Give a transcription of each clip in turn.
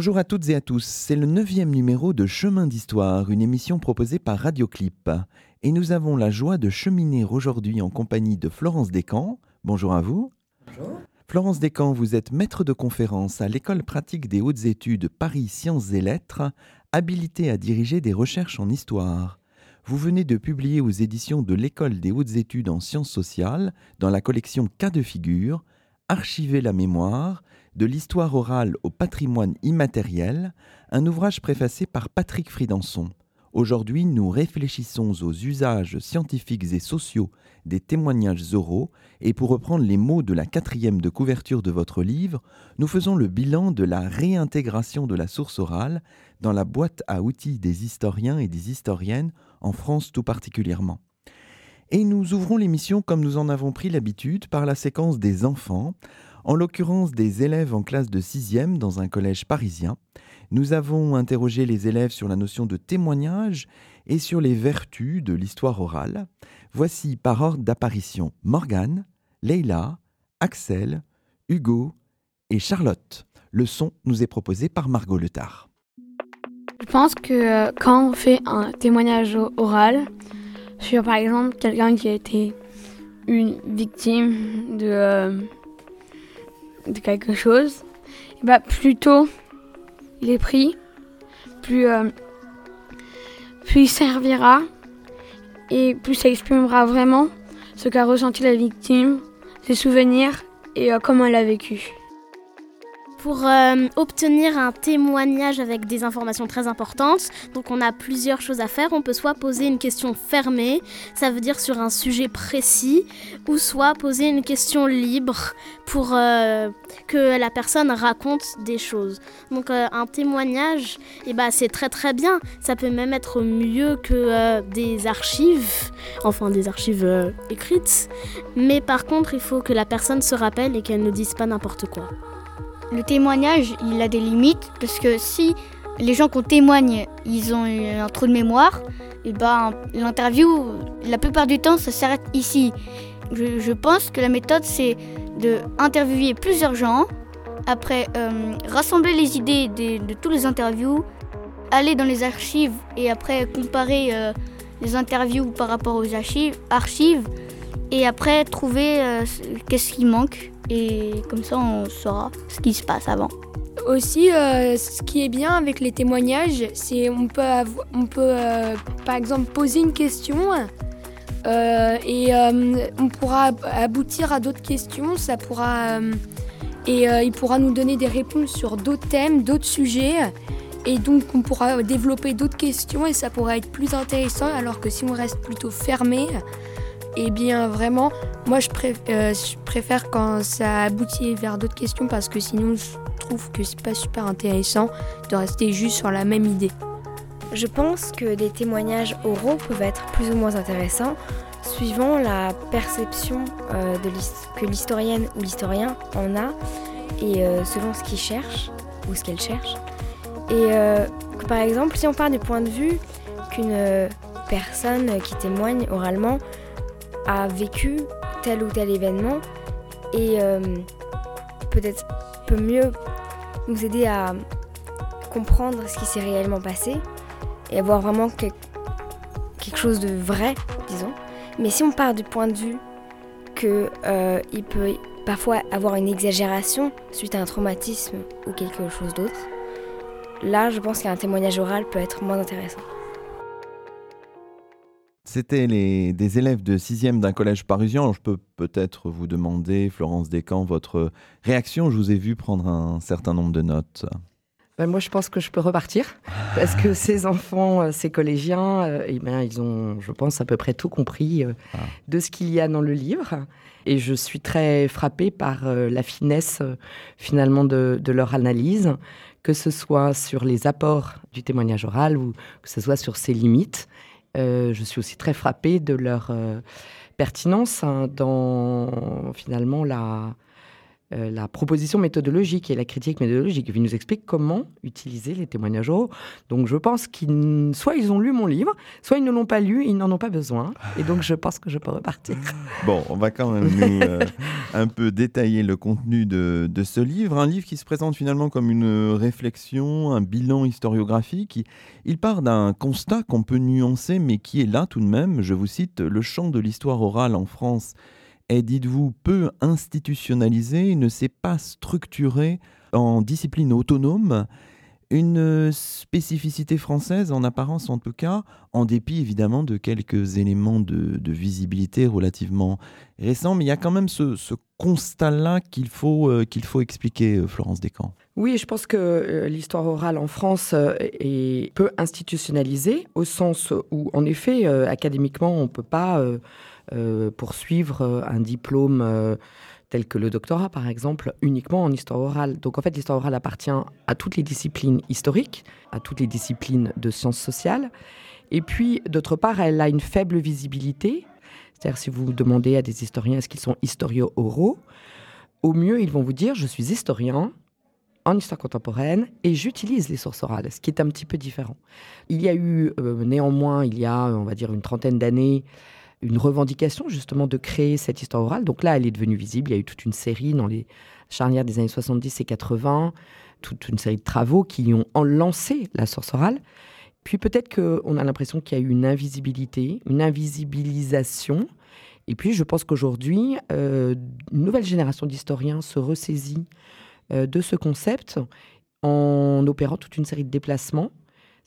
Bonjour à toutes et à tous, c'est le neuvième numéro de Chemin d'Histoire, une émission proposée par Radioclip. Et nous avons la joie de cheminer aujourd'hui en compagnie de Florence Descamps. Bonjour à vous. Bonjour. Florence Descamps, vous êtes maître de conférence à l'École pratique des hautes études Paris Sciences et Lettres, habilitée à diriger des recherches en histoire. Vous venez de publier aux éditions de l'École des hautes études en sciences sociales, dans la collection Cas de figure, Archiver la mémoire, de l'histoire orale au patrimoine immatériel, un ouvrage préfacé par Patrick Fridanson. Aujourd'hui, nous réfléchissons aux usages scientifiques et sociaux des témoignages oraux, et pour reprendre les mots de la quatrième de couverture de votre livre, nous faisons le bilan de la réintégration de la source orale dans la boîte à outils des historiens et des historiennes, en France tout particulièrement. Et nous ouvrons l'émission comme nous en avons pris l'habitude par la séquence des enfants, en l'occurrence des élèves en classe de 6e dans un collège parisien. Nous avons interrogé les élèves sur la notion de témoignage et sur les vertus de l'histoire orale. Voici par ordre d'apparition Morgane, Leila, Axel, Hugo et Charlotte. Le son nous est proposé par Margot Letard. Je pense que euh, quand on fait un témoignage oral sur par exemple quelqu'un qui a été une victime de, euh, de quelque chose, bah, plus tôt il est pris, plus, il servira et plus ça exprimera vraiment ce qu'a ressenti la victime, ses souvenirs et euh, comment elle a vécu. Pour euh, obtenir un témoignage avec des informations très importantes, donc on a plusieurs choses à faire. On peut soit poser une question fermée, ça veut dire sur un sujet précis, ou soit poser une question libre pour euh, que la personne raconte des choses. Donc euh, un témoignage, eh ben, c'est très très bien. Ça peut même être mieux que des archives, enfin des archives écrites. Mais par contre, il faut que la personne se rappelle et qu'elle ne dise pas n'importe quoi. Le témoignage, il a des limites parce que si les gens qu'on témoigne, ils ont un trou de mémoire, et ben l'interview, la plupart du temps, ça s'arrête ici. Je, pense que la méthode, c'est de interviewer plusieurs gens, après euh, rassembler les idées de, tous les interviews, aller dans les archives et après comparer euh, les interviews par rapport aux archives, archives et après trouver euh, qu'est-ce qui manque et comme ça on saura ce qui se passe avant. Aussi, euh, ce qui est bien avec les témoignages, c'est on peut, on peut euh, par exemple poser une question et on pourra aboutir à d'autres questions. Ça pourra et il pourra nous donner des réponses sur d'autres thèmes, d'autres sujets. Et donc on pourra développer d'autres questions et ça pourra être plus intéressant alors que si on reste plutôt fermé, eh bien, vraiment, moi, je, euh, je, préfère quand ça aboutit vers d'autres questions parce que sinon, je trouve que c'est pas super intéressant de rester juste sur la même idée. Je pense que des témoignages oraux peuvent être plus ou moins intéressants suivant la perception euh, que l'historienne ou l'historien en a et euh, selon ce qu'il cherche ou ce qu'elle cherche. Et par exemple, si on part du point de vue qu'une personne qui témoigne oralement a vécu tel ou tel événement et euh, peut-être peut mieux nous aider à comprendre ce qui s'est réellement passé et avoir vraiment quelque chose de vrai, disons. Mais si on part du point de vue qu'il euh, peut parfois avoir une exagération suite à un traumatisme ou quelque chose d'autre, là je pense qu'un témoignage oral peut être moins intéressant. C'était des élèves de 6e d'un collège parisien. je peux peut-être vous demander, Florence Descamps, votre réaction. Je vous ai vu prendre un certain nombre de notes. Ben, moi, je pense que je peux repartir parce que ces enfants, euh, ces collégiens, euh, eh ben, ils ont, je pense, à peu près tout compris euh, ah. de ce qu'il y a dans le livre. Et je suis très frappée par la finesse, finalement, de, de, leur analyse, que ce soit sur les apports du témoignage oral ou que ce soit sur ses limites. Je suis aussi très frappée de leur pertinence hein, dans, finalement, la euh, la proposition méthodologique et la critique méthodologique. Il nous explique comment utiliser les témoignages oraux. Donc je pense qu'ils, soit ils ont lu mon livre, soit ils ne l'ont pas lu, ils n'en ont pas besoin. Et donc je pense que je peux repartir. Bon, on va quand même euh, un peu détailler le contenu de, de, ce livre. Un livre qui se présente finalement comme une réflexion, un bilan historiographique. Il part d'un constat qu'on peut nuancer, mais qui est là tout de même. Je vous cite, le champ de l'histoire orale en France est, dites-vous, peu institutionnalisé, ne s'est pas structuré en discipline autonome, une spécificité française en apparence en tout cas, en dépit évidemment de quelques éléments de, visibilité relativement récents, mais il y a quand même ce, constat-là qu'il faut, euh, qu'il faut expliquer, euh, Florence Descamps. Oui, je pense que euh, l'histoire orale en France est peu institutionnalisée, au sens où, en effet, académiquement, on ne peut pas poursuivre euh, un diplôme euh, tel que le doctorat, par exemple, uniquement en histoire orale. Donc en fait, l'histoire orale appartient à toutes les disciplines historiques, à toutes les disciplines de sciences sociales. Et puis, d'autre part, elle a une faible visibilité. C'est-à-dire, si vous demandez à des historiens est-ce qu'ils sont historio-oraux, au mieux, ils vont vous dire je suis historien en histoire contemporaine et j'utilise les sources orales, ce qui est un petit peu différent. Il y a eu néanmoins, il y a, on va dire, une trentaine d'années, une revendication justement de créer cette histoire orale. Donc là, elle est devenue visible. Il y a eu toute une série dans les charnières des années 70 et 80, toute une série de travaux qui ont lancé la source orale. Puis peut-être qu'on a l'impression qu'il y a eu une invisibilité, une invisibilisation. Et puis je pense qu'aujourd'hui, euh, une nouvelle génération d'historiens se ressaisit euh, de ce concept en opérant toute une série de déplacements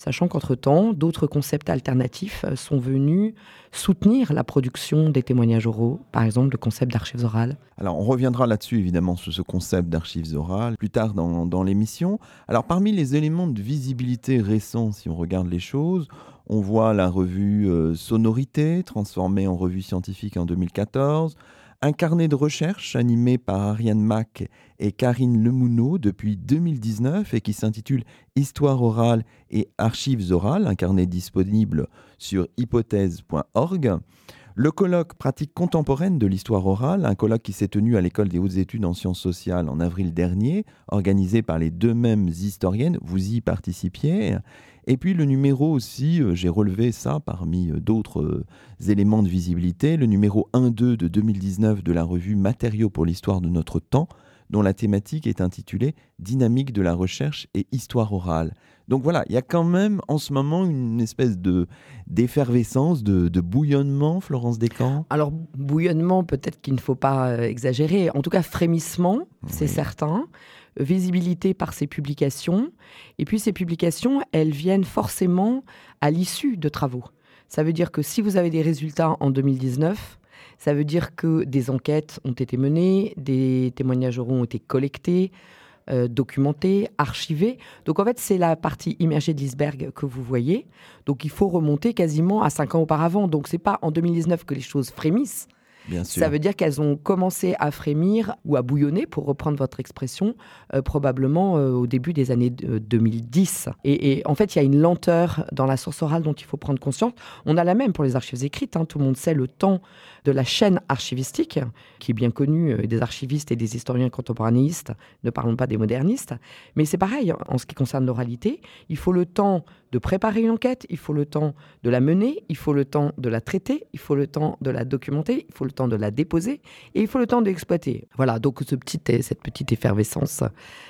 sachant qu'entre-temps, d'autres concepts alternatifs euh, sont venus soutenir la production des témoignages oraux, par exemple le concept d'archives orales. Alors on reviendra là-dessus évidemment sur ce concept d'archives orales plus tard dans, dans l'émission. Alors parmi les éléments de visibilité récents, si on regarde les choses, on voit la revue euh, Sonorité, transformée en revue scientifique en 2014, un carnet de recherche animé par Ariane Mack et Karine Lemouneau depuis 2019 et qui s'intitule Histoire orale et archives orales, un carnet disponible sur hypothèse.org. Le colloque Pratique contemporaine de l'histoire orale, un colloque qui s'est tenu à l'École des hautes études en sciences sociales en avril dernier, organisé par les deux mêmes historiennes, vous y participiez. Et puis le numéro aussi, euh, j'ai relevé ça parmi euh, d'autres euh, éléments de visibilité, le numéro 1-2 de 2019 de la revue Matériaux pour l'histoire de notre temps, dont la thématique est intitulée Dynamique de la recherche et histoire orale. Donc voilà, il y a quand même en ce moment une espèce de d'effervescence, de, bouillonnement, Florence Descamps? Alors bouillonnement, peut-être qu'il ne faut pas exagérer. En tout cas, frémissement, c'est certain visibilité par ses publications. Et puis ces publications, elles viennent forcément à l'issue de travaux. Ça veut dire que si vous avez des résultats en 2019, ça veut dire que des enquêtes ont été menées, des témoignages ont été collectés, euh, documentés, archivés. Donc en fait, c'est la partie immergée de l'iceberg que vous voyez. Donc il faut remonter quasiment à cinq ans auparavant. Donc c'est pas en 2019 que les choses frémissent. Ça veut dire qu'elles ont commencé à frémir ou à bouillonner, pour reprendre votre expression, euh, probablement euh, au début des années 2010. Et, en fait, il y a une lenteur dans la source orale dont il faut prendre conscience. On a la même pour les archives écrites. Hein. Tout le monde sait le temps de la chaîne archivistique, qui est bien connue euh, des archivistes et des historiens contemporanéistes, ne parlons pas des modernistes. Mais c'est pareil en ce qui concerne l'oralité. Il faut le temps de préparer une enquête, il faut le temps de la mener, il faut le temps de la traiter, il faut le temps de la documenter, il faut le temps de la déposer et il faut le temps d'exploiter. Voilà, donc cette petite effervescence,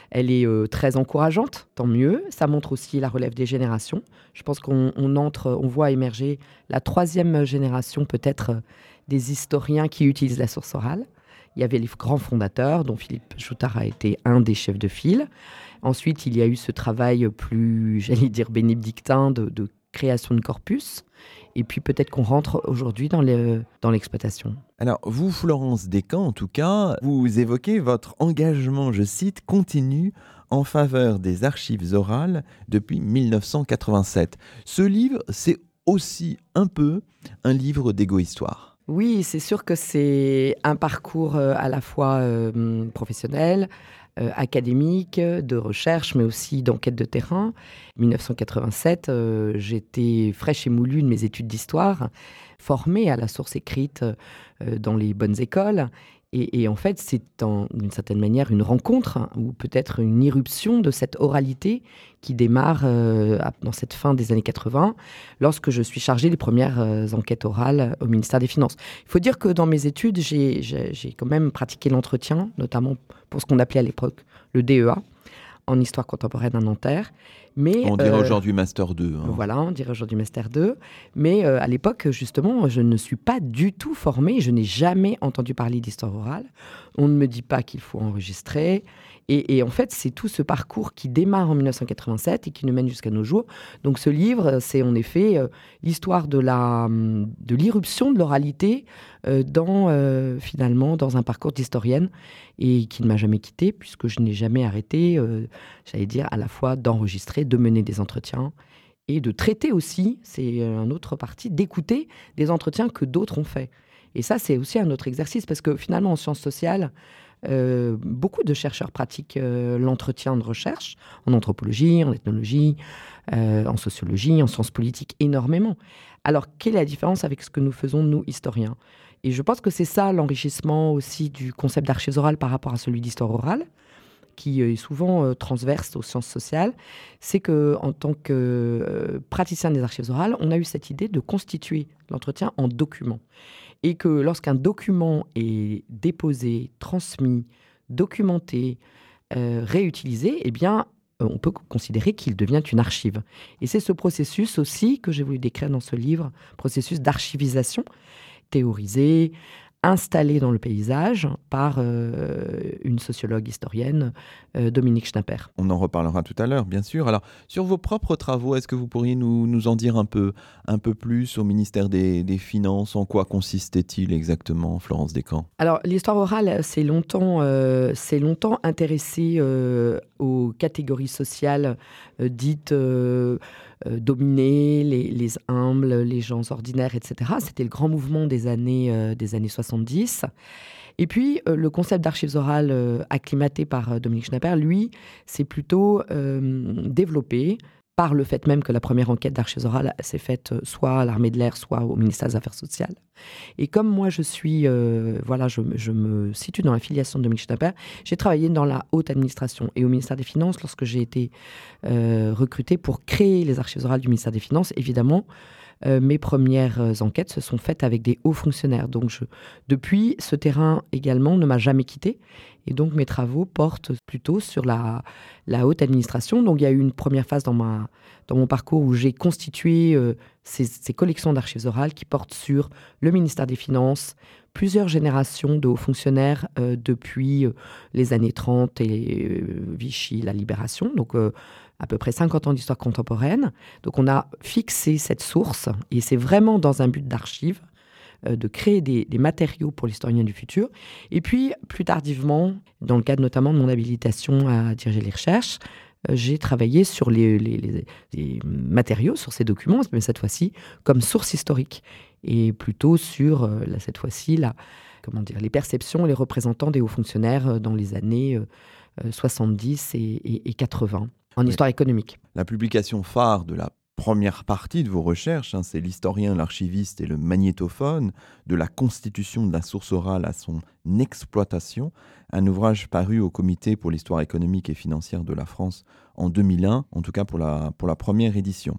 elle est euh, très encourageante, tant mieux. Ça montre aussi la relève des générations. Je pense qu'on entre, on voit émerger la troisième génération peut-être des historiens qui utilisent la source orale. Il y avait les grands fondateurs, dont Philippe Joutard a été un des chefs de file. Ensuite, il y a eu ce travail plus, j'allais dire, bénédictin de, création de corpus. Et puis peut-être qu'on rentre aujourd'hui dans l'exploitation. Alors, vous, Florence Descamps, en tout cas, vous évoquez votre engagement, je cite, continu en faveur des archives orales depuis 1987. Ce livre, c'est aussi un peu un livre d'égo-histoire. Oui, c'est sûr que c'est un parcours euh, à la fois euh, professionnel, euh, académique, de recherche, mais aussi d'enquête de terrain. 1987, j'étais fraîche et moulue de mes études d'histoire, formée à la source écrite dans les bonnes écoles. Et, en fait, c'est d'une certaine manière une rencontre hein, ou peut-être une irruption de cette oralité qui démarre euh, dans cette fin des années 80, lorsque je suis chargée des premières euh, enquêtes orales au ministère des Finances. Il faut dire que dans mes études, j'ai quand même pratiqué l'entretien, notamment pour ce qu'on appelait à l'époque le DEA, en histoire contemporaine à Nanterre. Mais, on dirait euh, aujourd'hui Master 2. Hein. Voilà, on dirait aujourd'hui Master 2. Mais euh, à l'époque, justement, je ne suis pas du tout formée. Je n'ai jamais entendu parler d'histoire orale. On ne me dit pas qu'il faut enregistrer. Et, en fait, c'est tout ce parcours qui démarre en 1987 et qui nous mène jusqu'à nos jours. Donc ce livre, c'est en effet euh, l'histoire de la de l'irruption de l'oralité euh, dans euh, finalement dans un parcours d'historienne et qui ne m'a jamais quitté puisque je n'ai jamais arrêté, j'allais dire à la fois d'enregistrer, de mener des entretiens et de traiter aussi, c'est un autre parti, d'écouter des entretiens que d'autres ont faits. Et ça, c'est aussi un autre exercice parce que finalement, en sciences sociales, euh, beaucoup de chercheurs pratiquent euh, l'entretien de recherche, en anthropologie, en ethnologie, euh, en sociologie, en sciences politiques, énormément. Alors, quelle est la différence avec ce que nous faisons, nous, historiens? Et je pense que c'est ça l'enrichissement aussi du concept d'archives orales par rapport à celui d'histoire orale qui est souvent transverse aux sciences sociales, c'est que en tant que praticien des archives orales, on a eu cette idée de constituer l'entretien en document et que lorsqu'un document est déposé, transmis, documenté, euh, réutilisé, eh euh, on peut considérer qu'il devient une archive. Et c'est ce processus aussi que j'ai voulu décrire dans ce livre, processus d'archivisation, théorisé, installé dans le paysage par euh, une sociologue historienne, euh, Dominique Schnapper. On en reparlera tout à l'heure, bien sûr. Alors, sur vos propres travaux, est-ce que vous pourriez nous, nous, en dire un peu, un peu plus au ministère des, des Finances? En quoi consistait-il exactement, Florence Descamps? Alors, l'histoire orale s'est longtemps, euh, longtemps intéressée aux catégories sociales dites euh, dominer les, humbles, les gens ordinaires, etc. C'était le grand mouvement des années, euh, des années 70. Et puis, euh, le concept d'archives orales acclimaté par Dominique Schnapper, lui, c'est plutôt développé par le fait même que la première enquête d'archives orales s'est faite euh, soit à l'armée de l'air, soit au ministère des Affaires sociales. Et comme moi, je suis, euh, voilà, je, me situe dans la filiation de Dominique Schnapper, j'ai travaillé dans la haute administration et au ministère des Finances lorsque j'ai été euh, recrutée pour créer les archives orales du ministère des Finances. Évidemment, mes premières enquêtes se sont faites avec des hauts fonctionnaires. Donc, depuis, ce terrain également ne m'a jamais quitté. Et donc mes travaux portent plutôt sur la, haute administration. Donc il y a eu une première phase dans, mon parcours où j'ai constitué euh, ces, collections d'archives orales qui portent sur le ministère des Finances, plusieurs générations de hauts fonctionnaires euh, depuis euh, les années 30 et Vichy, la libération. À peu près 50 ans d'histoire contemporaine. Donc on a fixé cette source et c'est vraiment dans un but d'archive euh, de créer des, matériaux pour l'historien du futur. Et puis, plus tardivement, dans le cadre notamment de mon habilitation à diriger les recherches, euh, j'ai travaillé sur les, matériaux, sur ces documents, mais cette fois-ci comme source historique, et plutôt sur, euh, cette fois-ci, comment dire, les perceptions, les représentants des hauts fonctionnaires dans les années 70 et, 80 en histoire économique. La publication phare de la première partie de vos recherches, hein, c'est l'historien, l'archiviste et le magnétophone, de la constitution de la source orale à son exploitation, un ouvrage paru au Comité pour l'histoire économique et financière de la France en 2001, en tout cas pour la, pour la première édition.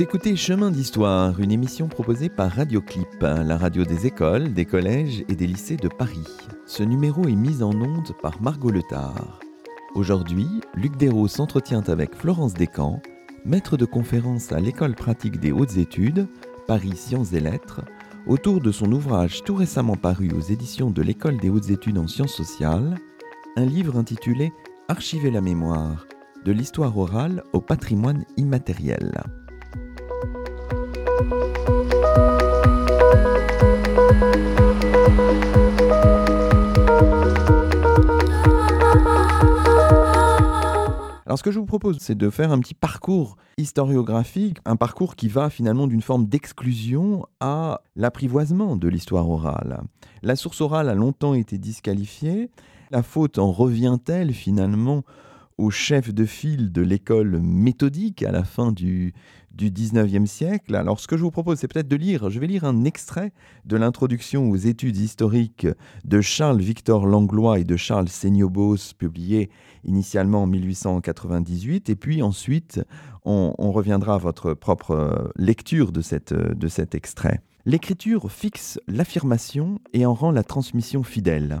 Écoutez Chemin d'Histoire, une émission proposée par Radioclip, la radio des écoles, des collèges et des lycées de Paris. Ce numéro est mis en onde par Margot Letard. Aujourd'hui, Luc Dérault s'entretient avec Florence Descamps, maître de conférence à l'École pratique des hautes études, Paris Sciences et Lettres, autour de son ouvrage tout récemment paru aux éditions de l'École des hautes études en sciences sociales, un livre intitulé Archiver la mémoire, de l'histoire orale au patrimoine immatériel. Alors ce que je vous propose, c'est de faire un petit parcours historiographique, un parcours qui va finalement d'une forme d'exclusion à l'apprivoisement de l'histoire orale. La source orale a longtemps été disqualifiée. La faute en revient-elle finalement au chef de file de l'école méthodique à la fin du, du 19e siècle. Alors ce que je vous propose, c'est peut-être de lire, je vais lire un extrait de l'introduction aux études historiques de Charles Victor Langlois et de Charles Seignobos, publié initialement en 1898, et puis ensuite on, reviendra à votre propre lecture de, cette, de cet extrait. L'écriture fixe l'affirmation et en rend la transmission fidèle.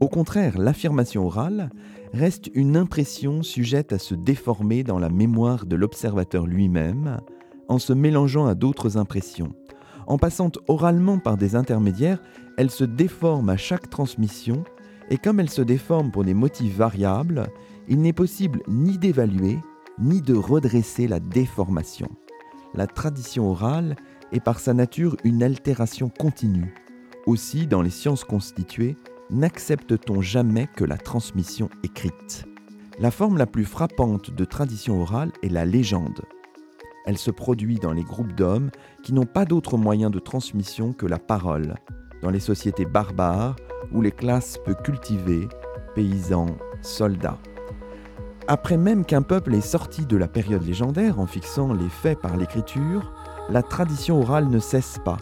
Au contraire, l'affirmation orale reste une impression sujette à se déformer dans la mémoire de l'observateur lui-même en se mélangeant à d'autres impressions. En passant oralement par des intermédiaires, elle se déforme à chaque transmission et comme elle se déforme pour des motifs variables, il n'est possible ni d'évaluer ni de redresser la déformation. La tradition orale est par sa nature une altération continue. Aussi, dans les sciences constituées, n'accepte-t-on jamais que la transmission écrite? La forme la plus frappante de tradition orale est la légende. Elle se produit dans les groupes d'hommes qui n'ont pas d'autre moyen de transmission que la parole, dans les sociétés barbares ou les classes peu cultivées, paysans, soldats. Après même qu'un peuple est sorti de la période légendaire en fixant les faits par l'écriture, la tradition orale ne cesse pas,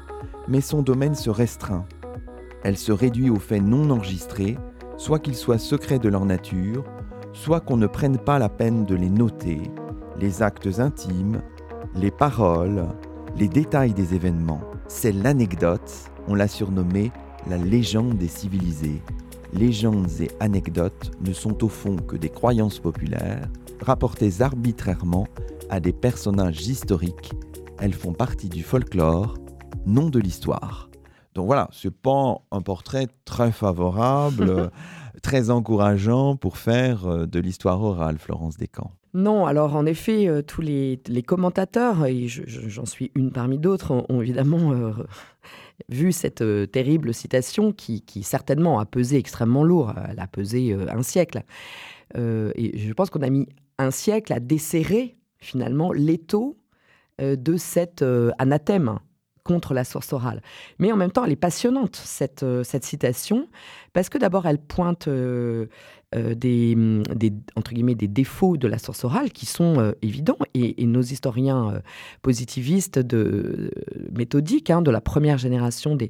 mais son domaine se restreint. Elle se réduit aux faits non enregistrés, soit qu'ils soient secrets de leur nature, soit qu'on ne prenne pas la peine de les noter, les actes intimes, les paroles, les détails des événements. C'est l'anecdote, on l'a surnommée la légende des civilisés. Légendes et anecdotes ne sont au fond que des croyances populaires, rapportées arbitrairement à des personnages historiques. Elles font partie du folklore, non de l'histoire. Donc voilà, c'est pas un portrait très favorable, très encourageant pour faire euh, de l'histoire orale, Florence Descamps. Non, alors en effet, euh, tous les, commentateurs, et j'en suis une parmi d'autres, ont, évidemment euh, vu cette terrible citation qui, certainement a pesé extrêmement lourd, elle a pesé un siècle. et je pense qu'on a mis un siècle à desserrer finalement l'étau de cet anathème contre la source orale. Mais en même temps, elle est passionnante, cette, euh, cette citation, parce que d'abord, elle pointe euh, euh, des, des, entre guillemets, des défauts de la source orale qui sont évidents. Et, nos historiens positivistes méthodiques, hein, de la première génération de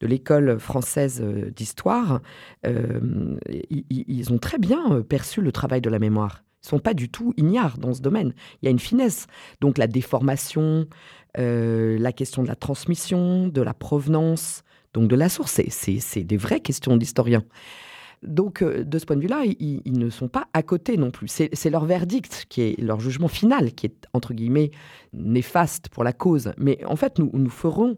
l'école française d'histoire, ils, ils ont très bien perçu le travail de la mémoire. Ils ne sont pas du tout ignares dans ce domaine. Il y a une finesse. Donc la déformation, euh, la question de la transmission, de la provenance, donc de la source. C'est des vraies questions d'historiens. Donc, euh, de ce point de vue-là, ils, ne sont pas à côté non plus. C'est leur verdict, qui est leur jugement final, qui est, entre guillemets, néfaste pour la cause. Mais en fait, nous, nous ferons,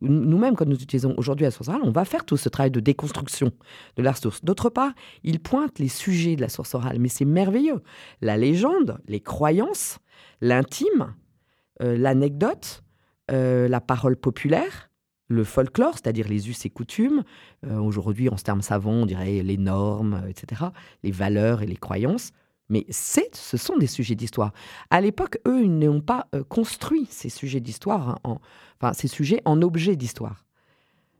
nous-mêmes, quand nous utilisons aujourd'hui la source orale, on va faire tout ce travail de déconstruction de la source. D'autre part, ils pointent les sujets de la source orale, mais c'est merveilleux. La légende, les croyances, l'intime, l'anecdote, euh, la parole populaire, le folklore, c'est-à-dire les us et coutumes. Euh, aujourd'hui, en ce terme savant, on dirait les normes, etc., les valeurs et les croyances. Mais ce sont des sujets d'histoire. À l'époque, eux, ils n'ont pas construit ces sujets d'histoire, en, enfin ces sujets en objet d'histoire.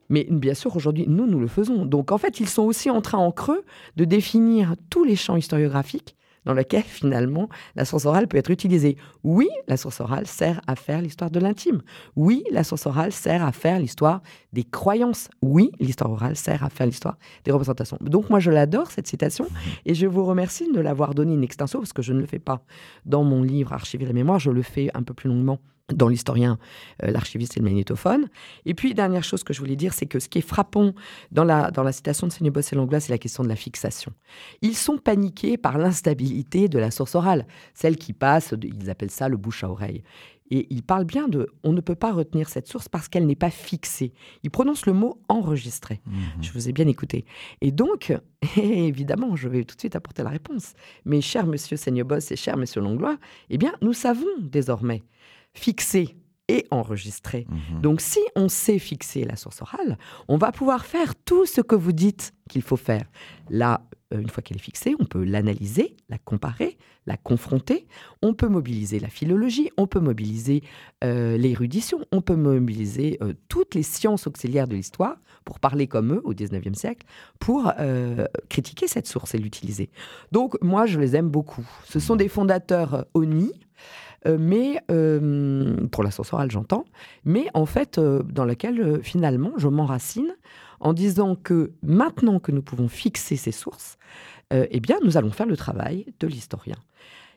Mais bien sûr, aujourd'hui, nous, nous le faisons. Donc, en fait, ils sont aussi en train, en creux, de définir tous les champs historiographiques dans lequel finalement la source orale peut être utilisée. Oui, la source orale sert à faire l'histoire de l'intime. Oui, la source orale sert à faire l'histoire des croyances. Oui, l'histoire orale sert à faire l'histoire des représentations. Donc moi, je l'adore, cette citation, et je vous remercie de l'avoir donnée in extenso, parce que je ne le fais pas dans mon livre Archiver la mémoire, je le fais un peu plus longuement dans l'historien, euh, l'archiviste et le magnétophone. Et puis, dernière chose que je voulais dire, c'est que ce qui est frappant dans la, dans la citation de Sénébos et Langlois, c'est la question de la fixation. Ils sont paniqués par l'instabilité de la source orale, celle qui passe, ils appellent ça le bouche à oreille. Et ils parlent bien de on ne peut pas retenir cette source parce qu'elle n'est pas fixée. Ils prononcent le mot enregistré. Mhm. Je vous ai bien écouté. Et donc, évidemment, je vais tout de suite apporter la réponse. Mais cher monsieur Seignobos et cher monsieur Langlois, eh bien, nous savons désormais fixer et enregistrer. Mhm. Donc, si on sait fixer la source orale, on va pouvoir faire tout ce que vous dites qu'il faut faire. Là, euh, une fois qu'elle est fixée, on peut l'analyser, la comparer, la confronter. On peut mobiliser la philologie, on peut mobiliser euh, l'érudition, on peut mobiliser euh, toutes les sciences auxiliaires de l'histoire pour parler comme eux au 19e siècle, pour euh, critiquer cette source et l'utiliser. Donc, moi, je les aime beaucoup. Ce sont des fondateurs ONI. Euh, mais euh, pour la source orale, j'entends, mais en fait, euh, dans laquelle finalement je m'enracine en disant que maintenant que nous pouvons fixer ces sources, eh bien, nous allons faire le travail de l'historien.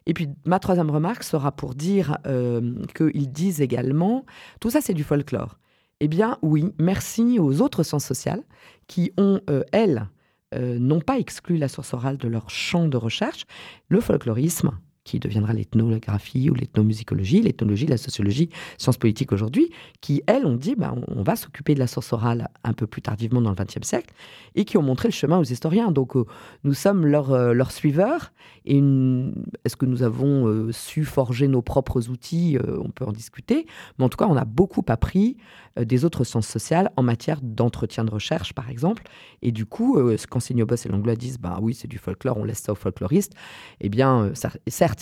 Et puis, ma troisième remarque sera pour dire qu'ils disent également, tout ça c'est du folklore. Eh bien, oui, merci aux autres sciences sociales qui ont, elles, euh, n'ont pas exclu la source orale de leur champ de recherche. Le folklorisme, qui deviendra l'ethnographie ou l'ethnomusicologie, l'ethnologie, la sociologie, sciences politiques aujourd'hui, qui, elles, ont dit bah, on, va s'occuper de la source orale un peu plus tardivement dans le XXe siècle, et qui ont montré le chemin aux historiens. Donc, euh, nous sommes leurs euh, suiveurs. Et est-ce que nous avons euh, su forger nos propres outils? Euh, On peut en discuter. Mais en tout cas, on a beaucoup appris des autres sciences sociales en matière d'entretien de recherche, par exemple. Et du coup, quand Signobos et Langlois disent bah oui, c'est du folklore, on laisse ça aux folkloristes, eh bien, ça-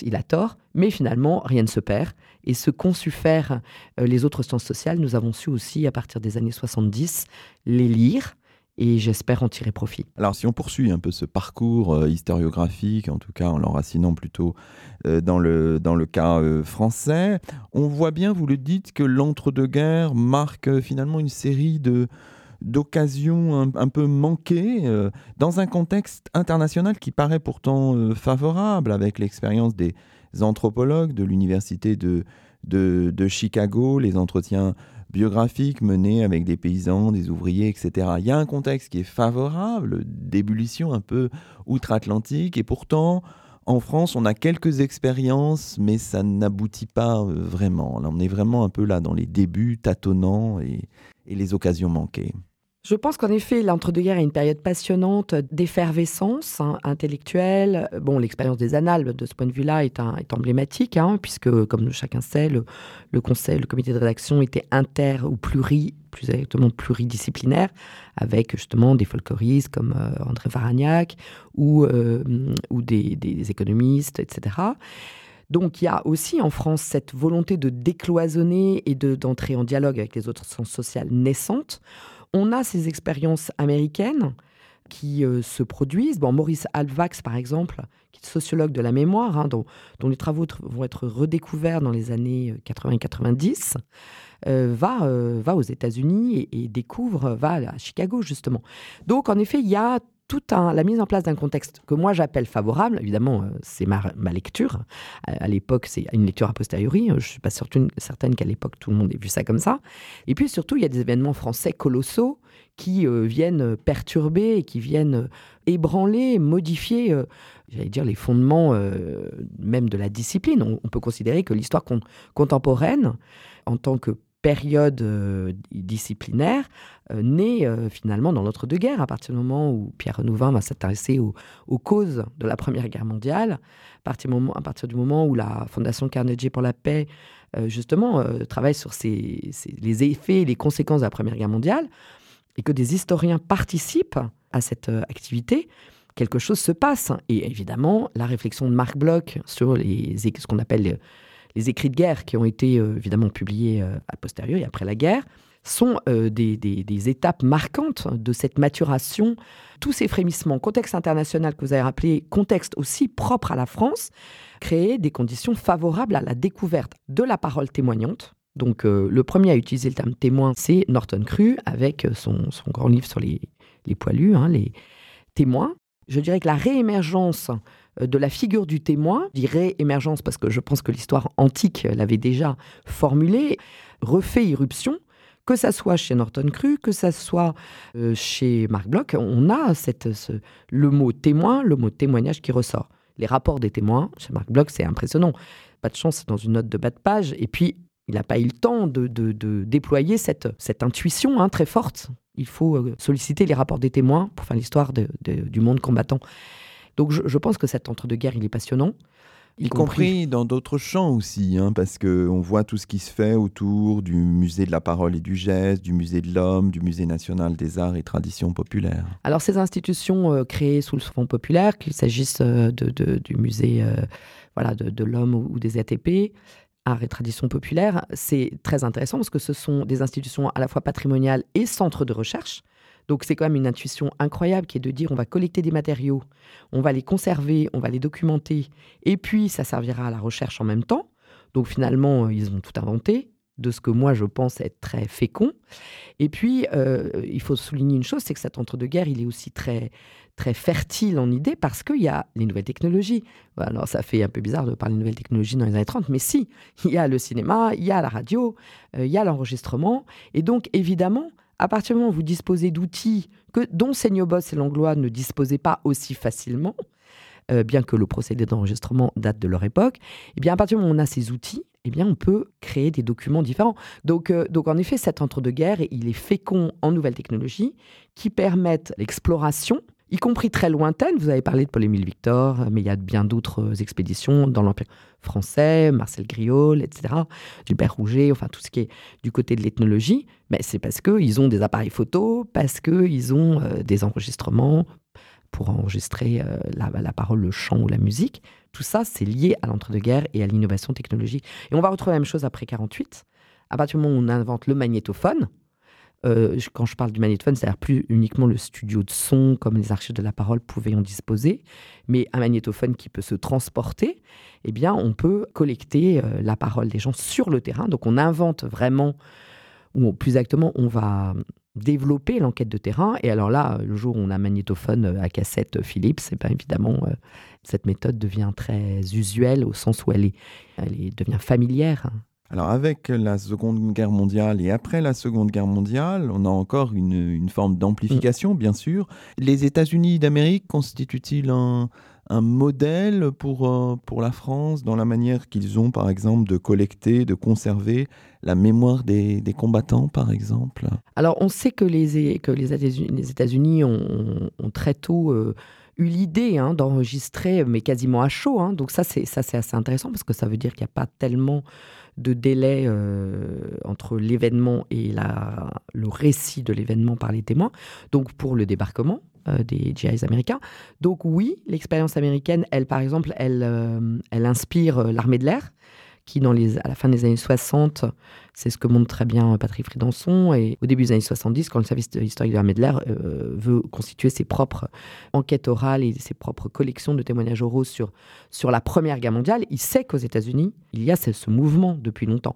il a tort, mais finalement, rien ne se perd. Et ce qu'ont su faire euh, les autres sciences sociales, nous avons su aussi, à partir des années 70, les lire. Et j'espère en tirer profit. Alors, si on poursuit un peu ce parcours euh, historiographique, en tout cas en l'enracinant plutôt euh, dans, le, dans le cas français, on voit bien, vous le dites, que l'entre-deux-guerres marque finalement une série de d'occasions un, peu manquées euh, dans un contexte international qui paraît pourtant euh, favorable avec l'expérience des anthropologues de l'université de, de, Chicago, les entretiens biographiques menés avec des paysans, des ouvriers, etc. Il y a un contexte qui est favorable, d'ébullition un peu outre-Atlantique, et pourtant, en France, on a quelques expériences, mais ça n'aboutit pas euh, vraiment. On est vraiment un peu là dans les débuts tâtonnants et les occasions manquées. Je pense qu'en effet, l'entre-deux-guerres est une période passionnante d'effervescence hein, intellectuelle. Bon, l'expérience des annales, de ce point de vue-là, est, emblématique, hein, puisque, comme chacun sait, le, conseil, le comité de rédaction était inter ou pluri, plus exactement pluridisciplinaire, avec justement des folkloristes comme euh, André Varagnac ou, euh, des, économistes, etc. Donc il y a aussi en France cette volonté de décloisonner et de- d'entrer en dialogue avec les autres sciences sociales naissantes. On a ces expériences américaines qui euh, se produisent. Bon, Maurice Alvax, par exemple, qui est sociologue de la mémoire, hein, dont, les travaux tr- vont être redécouverts dans les années euh, 80 et 90, euh, va, euh, va aux États-Unis et, et découvre, va à Chicago, justement. Donc, en effet, il y a toute la mise en place d'un contexte que moi j'appelle favorable. Évidemment, euh, c'est ma, lecture. À, à l'époque, c'est une lecture a posteriori. Je ne suis pas certaine, certaine qu'à l'époque, tout le monde ait vu ça comme ça. Et puis surtout, il y a des événements français colossaux qui euh, viennent perturber qui viennent euh, ébranler, modifier, euh, j'allais dire, les fondements euh, même de la discipline. On, peut considérer que l'histoire con- contemporaine, en tant que période euh, disciplinaire, euh, naît euh, finalement dans l'entre-deux-guerres, à partir du moment où Pierre Renouvin va s'intéresser aux, causes de la Première Guerre mondiale, à partir, du moment, où la Fondation Carnegie pour la paix, euh, justement, travaille sur les effets et les conséquences de la Première Guerre mondiale, et que des historiens participent à cette activité, quelque chose se passe. Et évidemment, la réflexion de Marc Bloch sur ce qu'on appelle les, écrits de guerre, qui ont été euh, évidemment publiés euh, a posteriori, après la guerre, sont euh, des, étapes marquantes de cette maturation. Tous ces frémissements, contexte international que vous avez rappelé, contexte aussi propre à la France, créer des conditions favorables à la découverte de la parole témoignante. Donc euh, le premier à utiliser le terme témoin, c'est Norton Cru, avec son, grand livre sur les, les poilus, hein, les témoins. Je dirais que la réémergence euh, de la figure du témoin, je dirais émergence parce que je pense que l'histoire antique l'avait déjà formulée, refait irruption que ça soit chez Norton Cru, que ça soit euh, chez Marc Bloch, on a le mot témoin, le mot témoignage qui ressort. Les rapports des témoins chez Marc Bloch, c'est impressionnant. Pas de chance, c'est dans une note de bas de page. Et puis, il n'a pas eu le temps de, déployer cette, cette intuition hein, très forte. Il faut euh, solliciter les rapports des témoins pour faire l'histoire du monde combattant. Donc je, pense que cet entre-deux-guerres, il est passionnant. Y, compris, dans d'autres champs aussi, hein, parce qu'on voit tout ce qui se fait autour du musée de la parole et du geste, du musée de l'homme, du musée national des arts et traditions populaires. Alors ces institutions euh, créées sous le Fonds populaire, qu'il s'agisse euh, de, du musée euh, voilà, de, l'homme ou, des ATP, arts et traditions populaires, c'est très intéressant parce que ce sont des institutions à la fois patrimoniales et centres de recherche. Donc c'est quand même une intuition incroyable qui est de dire on va collecter des matériaux, on va les conserver, on va les documenter, et puis ça servira à la recherche en même temps. Donc finalement, euh, ils ont tout inventé de ce que moi je pense être très fécond. Et puis, euh, il faut souligner une chose, c'est que cet entre-deux-guerres, il est aussi très, très fertile en idées parce qu'il y a les nouvelles technologies. Alors, ça fait un peu bizarre de parler de nouvelles technologies dans les années 30, mais si, il y a le cinéma, il y a la radio, euh, il y a l'enregistrement. Et donc, évidemment, à partir du moment où vous disposez d'outils que, dont Boss et Langlois ne disposaient pas aussi facilement, euh, bien que le procédé d'enregistrement date de leur époque, eh bien à partir du moment où on a ces outils, eh bien on peut créer des documents différents. Donc, euh, donc en effet, cet entre-deux-guerres, il est fécond en nouvelles technologies qui permettent l'exploration y compris très lointaines. Vous avez parlé de Paul-Émile Victor, mais il y a bien d'autres expéditions dans l'Empire français, Marcel Griol, etc., Gilbert Rouget, enfin tout ce qui est du côté de l'ethnologie. Mais c'est parce qu'ils ont des appareils photo, parce qu'ils ont euh, des enregistrements pour enregistrer euh, la, la, parole, le chant ou la musique. Tout ça, c'est lié à l'entre-deux-guerres et à l'innovation technologique. Et on va retrouver la même chose après 48. À partir du moment où on invente le magnétophone, euh, quand je parle du magnétophone, c'est-à-dire plus uniquement le studio de son, comme les archives de la parole pouvaient en disposer, mais un magnétophone qui peut se transporter, eh bien, on peut collecter euh, la parole des gens sur le terrain. Donc, on invente vraiment, ou plus exactement, on va développer l'enquête de terrain. Et alors là, le jour où on a un magnétophone à cassette Philips, c'est pas évidemment, euh, cette méthode devient très usuelle au sens où elle, est, elle devient familière. Alors avec la Seconde Guerre mondiale et après la Seconde Guerre mondiale, on a encore une, forme d'amplification, bien sûr. Les États-Unis d'Amérique constituent-ils un, modèle pour, euh, pour la France dans la manière qu'ils ont, par exemple, de collecter, de conserver la mémoire des, combattants, par exemple? Alors on sait que les, que les États-Unis ont, très tôt... Euh, eu l'idée hein, d'enregistrer, mais quasiment à chaud. Hein. Donc ça, c'est ça, c'est assez intéressant parce que ça veut dire qu'il n'y a pas tellement de délai euh, entre l'événement et la, le récit de l'événement par les témoins, donc pour le débarquement euh, des GIs américains. Donc oui, l'expérience américaine, elle par exemple, elle, euh, elle inspire l'armée de l'air, qui, à la fin des années 60, c'est ce que montre très bien Patrick Fridanson, et au début des années 70, quand le service historique de l'armée de euh, veut constituer ses propres enquêtes orales et ses propres collections de témoignages oraux sur, sur la Première Guerre mondiale, il sait qu'aux États-Unis, il y a ce, mouvement depuis longtemps.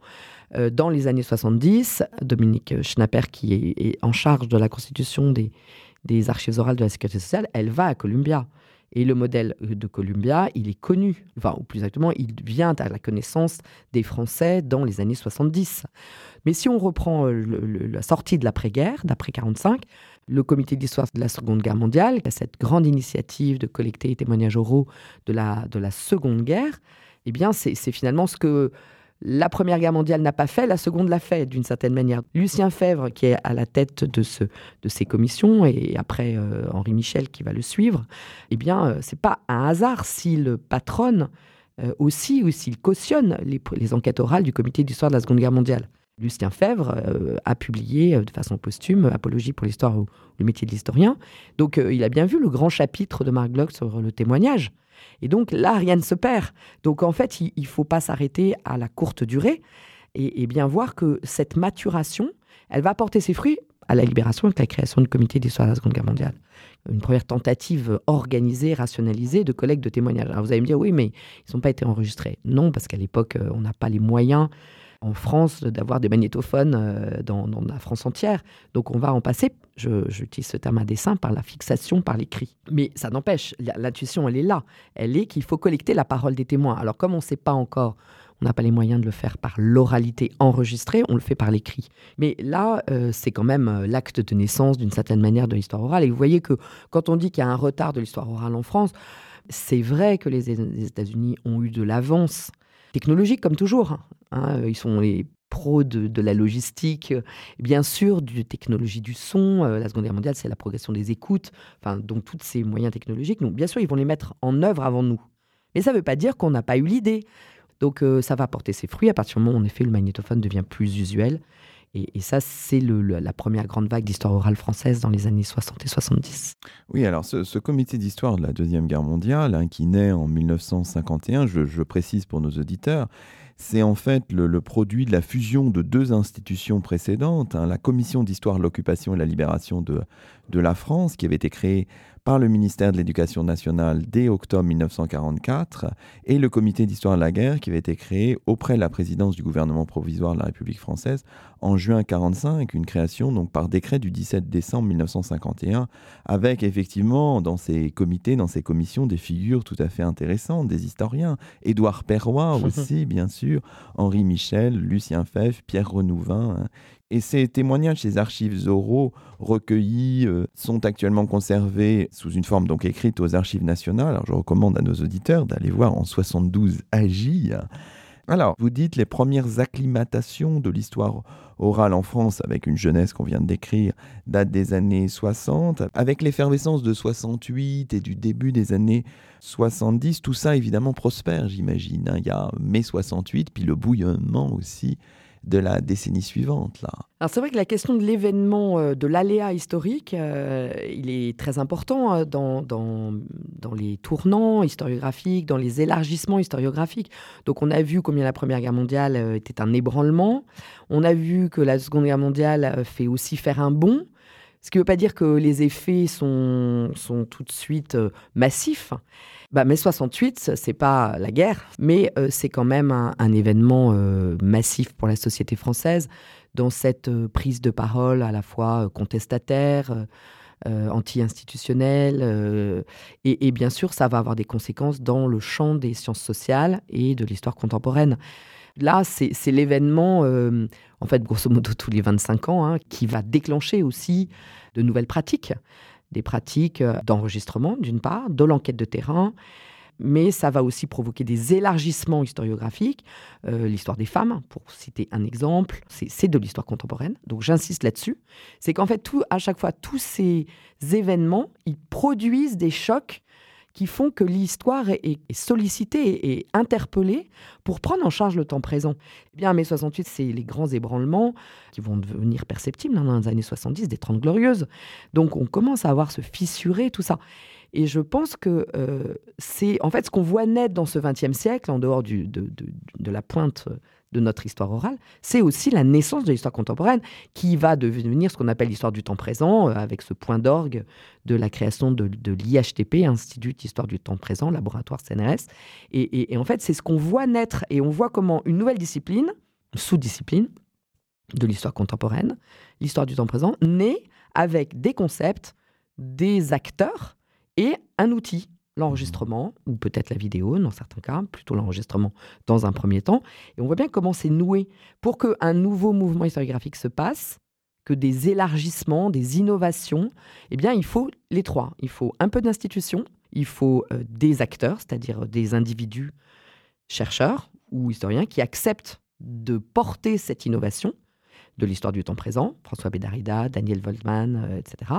Euh, dans les années 70, Dominique Schnapper, qui est, en charge de la constitution des, des archives orales de la sécurité sociale, elle va à Columbia. Et le modèle de Columbia, il est connu, enfin, ou plus exactement, il vient à la connaissance des Français dans les années 70. Mais si on reprend euh, la sortie de l'après-guerre, d'après 45, le comité d'histoire de la Seconde Guerre mondiale, cette grande initiative de collecter les témoignages oraux de la, de la Seconde Guerre, eh bien, c'est finalement ce que la Première Guerre mondiale n'a pas fait, la Seconde l'a fait d'une certaine manière. Lucien Fèvre, qui est à la tête de, ce, de ces commissions, et après euh, Henri Michel qui va le suivre, eh bien, euh, c'est pas un hasard s'il patronne euh, aussi ou s'il cautionne les, enquêtes orales du comité d'histoire de la Seconde Guerre mondiale. Lucien Fèvre a publié de façon posthume Apologie pour l'histoire ou le métier de l'historien. Donc il a bien vu le grand chapitre de Marc Bloch sur le témoignage. Et donc là, rien ne se perd. Donc en fait, il ne faut pas s'arrêter à la courte durée et, bien voir que cette maturation, elle va porter ses fruits à la libération avec la création du comité d'histoire de la Seconde Guerre mondiale. Une première tentative organisée, rationalisée de collecte de témoignages. Alors vous allez me dire, oui, mais ils n'ont pas été enregistrés. Non, parce qu'à l'époque, euh, on n'a pas les moyens en France d'avoir des magnétophones euh, dans, la France entière. Donc on va en passer, j'utilise ce terme à dessin, par la fixation, par l'écrit. Mais ça n'empêche, l'intuition, elle est là. Elle est qu'il faut collecter la parole des témoins. Alors comme on ne sait pas encore on n'a pas les moyens de le faire par l'oralité enregistrée, on le fait par l'écrit. Mais là, euh, c'est quand même euh, l'acte de naissance d'une certaine manière de l'histoire orale. Et vous voyez que quand on dit qu'il y a un retard de l'histoire orale en France, c'est vrai que les, États-Unis ont eu de l'avance technologique, comme toujours. Hein. Hein, ils sont les pros de, la logistique, bien sûr, de technologie du son. Euh, la Seconde Guerre mondiale, c'est la progression des écoutes, enfin, donc tous ces moyens technologiques. Donc, bien sûr, ils vont les mettre en œuvre avant nous. Mais ça ne veut pas dire qu'on n'a pas eu l'idée. Donc euh, ça va porter ses fruits à partir du moment où en effet le magnétophone devient plus usuel. Et, ça, c'est la première grande vague d'histoire orale française dans les années 60 et 70. Oui, alors ce, comité d'histoire de la Deuxième Guerre mondiale, hein, qui naît en 1951, je, précise pour nos auditeurs, c'est en fait le, produit de la fusion de deux institutions précédentes, hein, la Commission d'histoire de l'occupation et la libération de, de la France, qui avait été créée par le ministère de l'Éducation nationale dès octobre 1944 et le comité d'histoire de la guerre qui avait été créé auprès de la présidence du gouvernement provisoire de la République française en juin 1945, une création donc par décret du 17 décembre 1951 avec effectivement dans ces comités, dans ces commissions des figures tout à fait intéressantes, des historiens, Édouard Perrois aussi bien sûr, Henri Michel, Lucien Feff, Pierre Renouvin, hein, et ces témoignages, ces archives oraux recueillis euh, sont actuellement conservés sous une forme donc écrite aux archives nationales. Alors je recommande à nos auditeurs d'aller voir en 72 AJ. Alors, vous dites les premières acclimatations de l'histoire orale en France, avec une jeunesse qu'on vient de décrire, datent des années 60. Avec l'effervescence de 68 et du début des années 70, tout ça évidemment prospère, j'imagine. Hein. Il y a mai 68, puis le bouillonnement aussi de la décennie suivante. Alors c'est vrai que la question de l'événement, euh, de l'aléa historique, euh, il est très important euh, dans, dans, dans, les tournants historiographiques, dans les élargissements historiographiques. Donc on a vu combien la Première Guerre mondiale était un ébranlement. On a vu que la Seconde Guerre mondiale fait aussi faire un bond. Ce qui ne veut pas dire que les effets sont, sont tout de suite massifs. Bah, mai 68, c'est pas la guerre, mais euh, c'est quand même un, événement euh, massif pour la société française, dans cette euh, prise de parole à la fois contestataire, anti-institutionnelle, et, bien sûr, ça va avoir des conséquences dans le champ des sciences sociales et de l'histoire contemporaine. Là, c'est l'événement, en fait, grosso modo tous les 25 ans, hein, qui va déclencher aussi de nouvelles pratiques des pratiques euh, d'enregistrement, d'une part, de l'enquête de terrain, mais ça va aussi provoquer des élargissements historiographiques. Euh, l'histoire des femmes, pour citer un exemple, c'est de l'histoire contemporaine. Donc j'insiste là-dessus. C'est qu'en fait, tout, à chaque fois, tous ces événements, ils produisent des chocs qui font que l'histoire est, sollicitée et interpellée pour prendre en charge le temps présent. Eh bien, mai 68, c'est les grands ébranlements qui vont devenir perceptibles hein, dans les années 70, des Trente Glorieuses. Donc, on commence à avoir ce fissuré, tout ça. Et je pense que euh, c'est en fait ce qu'on voit naître dans ce XXe siècle, en dehors de, de, la pointe de notre histoire orale, c'est aussi la naissance de l'histoire contemporaine qui va devenir ce qu'on appelle l'histoire du temps présent, euh, avec ce point d'orgue de la création de, l'IHTP, Institut d'histoire du temps présent, laboratoire CNRS. Et, en fait, c'est ce qu'on voit naître et on voit comment une nouvelle discipline, sous-discipline de l'histoire contemporaine, l'histoire du temps présent, naît avec des concepts, des acteurs et un outil l'enregistrement, ou peut-être la vidéo dans certains cas, plutôt l'enregistrement dans un premier temps. Et on voit bien comment c'est noué pour qu'un nouveau mouvement historiographique se passe, que des élargissements, des innovations, eh bien il faut les trois. Il faut un peu d'institutions, il faut euh, des acteurs, c'est-à-dire des individus chercheurs ou historiens qui acceptent de porter cette innovation de l'histoire du temps présent, François Bédarida, Daniel Voldman, euh, etc.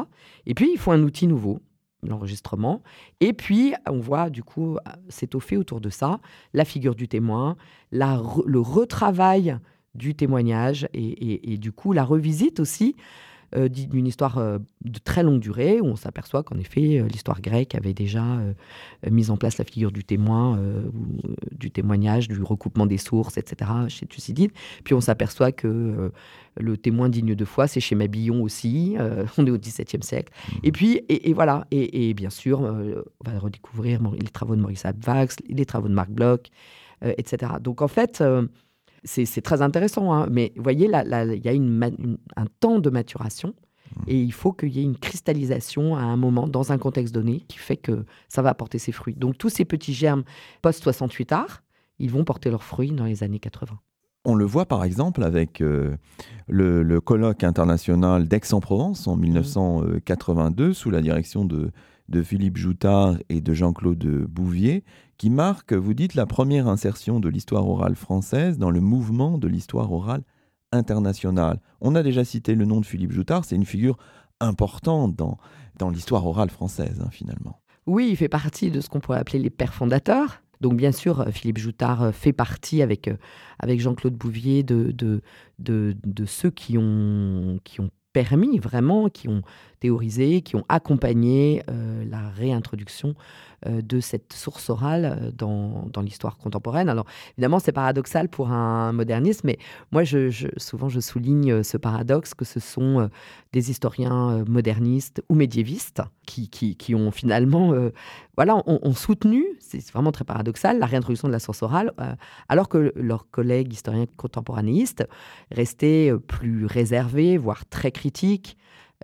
Et puis, il faut un outil nouveau, l'enregistrement. Et puis, on voit du coup s'étoffer autour de ça la figure du témoin, le retravail du témoignage et, du coup la revisite aussi euh, d'une histoire euh, de très longue durée, où on s'aperçoit qu'en effet, euh, l'histoire grecque avait déjà mis en place la figure du témoin, du témoignage, du recoupement des sources, etc., chez Thucydide. Puis on s'aperçoit que le témoin digne de foi, c'est chez Mabillon aussi, on est au XVIIe siècle. Mmh. Et puis, et, voilà, et, bien sûr, on va redécouvrir les travaux de Maurice Abvax, les travaux de Marc Bloch, etc. Donc en fait, C'est très intéressant, hein. mais vous voyez, il y a un temps de maturation mmh. et il faut qu'il y ait une cristallisation à un moment, dans un contexte donné, qui fait que ça va apporter ses fruits. Donc tous ces petits germes post-68 art, ils vont porter leurs fruits dans les années 80. On le voit par exemple avec euh, le, colloque international d'Aix-en-Provence en 1982 mmh. sous la direction de, de Philippe Joutard et de Jean-Claude Bouvier, qui marque, vous dites, la première insertion de l'histoire orale française dans le mouvement de l'histoire orale internationale. On a déjà cité le nom de Philippe Joutard, c'est une figure importante dans, dans l'histoire orale française, hein, finalement. Oui, il fait partie de ce qu'on pourrait appeler les pères fondateurs. Donc bien sûr, Philippe Joutard fait partie avec, avec Jean-Claude Bouvier de, de, de, de, ceux qui ont, qui ont permis vraiment, qui ont théorisé, qui ont accompagné euh, la réintroduction euh, de cette source orale euh, dans, l'histoire contemporaine. Alors évidemment, c'est paradoxal pour un moderniste, mais moi, souvent, je souligne ce paradoxe que ce sont des historiens modernistes ou médiévistes qui, ont finalement voilà, ont, soutenu, c'est vraiment très paradoxal, la réintroduction de la source orale, alors que leurs collègues historiens contemporanéistes restaient plus réservés, voire très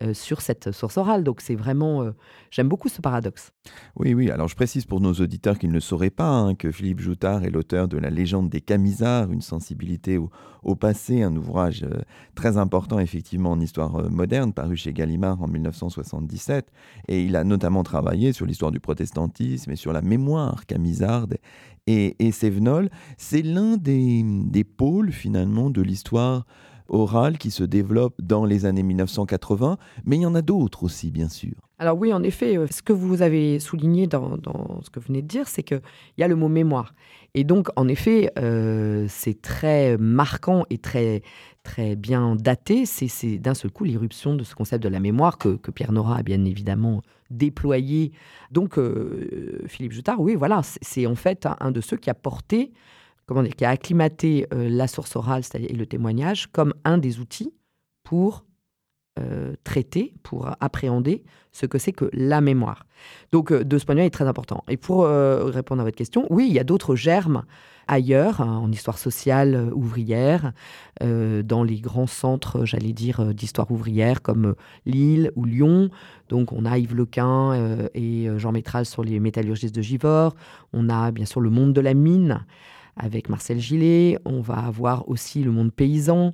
euh, sur cette source orale. Donc c'est vraiment, euh, j'aime beaucoup ce paradoxe. Oui, oui. Alors je précise pour nos auditeurs qui ne sauraient pas hein, que Philippe Joutard est l'auteur de La légende des Camisards, une sensibilité au, passé, un ouvrage euh, très important effectivement en histoire moderne, paru chez Gallimard en 1977. Et il a notamment travaillé sur l'histoire du protestantisme et sur la mémoire camisarde et, et Sévenol. C'est l'un des, des pôles finalement de l'histoire orale qui se développe dans les années 1980, mais il y en a d'autres aussi, bien sûr. Alors oui, en effet, euh, ce que vous avez souligné dans, ce que vous venez de dire, c'est qu'il y a le mot mémoire. Et donc, en effet, euh, c'est très marquant et très, très bien daté. C'est d'un seul coup l'irruption de ce concept de la mémoire que, Pierre Nora a bien évidemment déployé. Donc, euh, Philippe Joutard, oui, voilà, c'est en fait un de ceux qui a porté comment dire, qui a acclimaté euh, la source orale, c'est-à-dire le témoignage, comme un des outils pour euh, traiter, pour appréhender ce que c'est que la mémoire. Donc, euh, de ce point de vue, il est très important. Et pour répondre à votre question, oui, il y a d'autres germes ailleurs, hein, en histoire sociale ouvrière, dans les grands centres, j'allais dire, d'histoire ouvrière comme Lille ou Lyon. Donc, on a Yves Lequin et Jean Métral sur les métallurgistes de Givors. On a bien sûr le monde de la mine avec Marcel Gillet. On va avoir aussi le monde paysan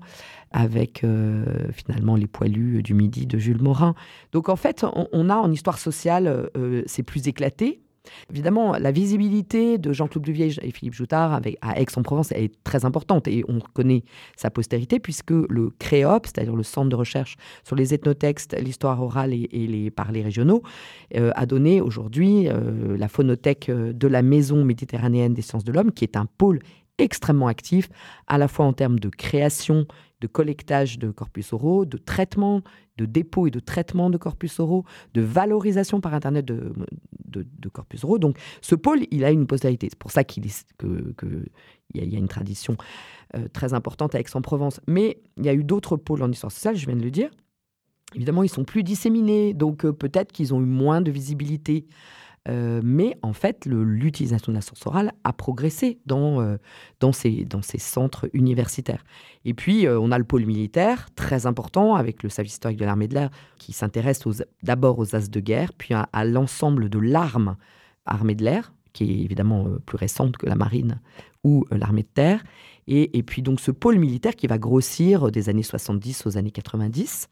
avec euh, finalement les poilus du Midi de Jules Morin. Donc en fait, on, a en histoire sociale, euh, c'est plus éclaté. Évidemment, la visibilité de Jean-Claude Duvier et Philippe Joutard à Aix-en-Provence est très importante et on connaît sa postérité puisque le CREOP, c'est-à-dire le centre de recherche sur les ethnotextes, l'histoire orale et, les parlers régionaux, euh, a donné aujourd'hui euh, la phonothèque de la Maison méditerranéenne des sciences de l'homme, qui est un pôle extrêmement actif, à la fois en termes de création, de collectage de corpus oraux, de traitement, de dépôt et de traitement de corpus oraux, de valorisation par Internet de, de, corpus oraux. Donc ce pôle, il a une postérité. C'est pour ça qu'il que, que y, y, a une tradition euh, très importante à Aix-en-Provence. Mais il y a eu d'autres pôles en histoire sociale, je viens de le dire. Évidemment, ils sont plus disséminés, donc euh, peut-être qu'ils ont eu moins de visibilité. Euh, mais en fait, l'utilisation de la source orale a progressé dans, euh, dans, ces, centres universitaires. Et puis, euh, on a le pôle militaire, très important, avec le service historique de l'armée de l'air, qui s'intéresse d'abord aux as de guerre, puis à, l'ensemble de l'arme armée de l'air, qui est évidemment plus récente que la marine ou l'armée de terre. Et, puis donc ce pôle militaire qui va grossir des années 70 aux années 90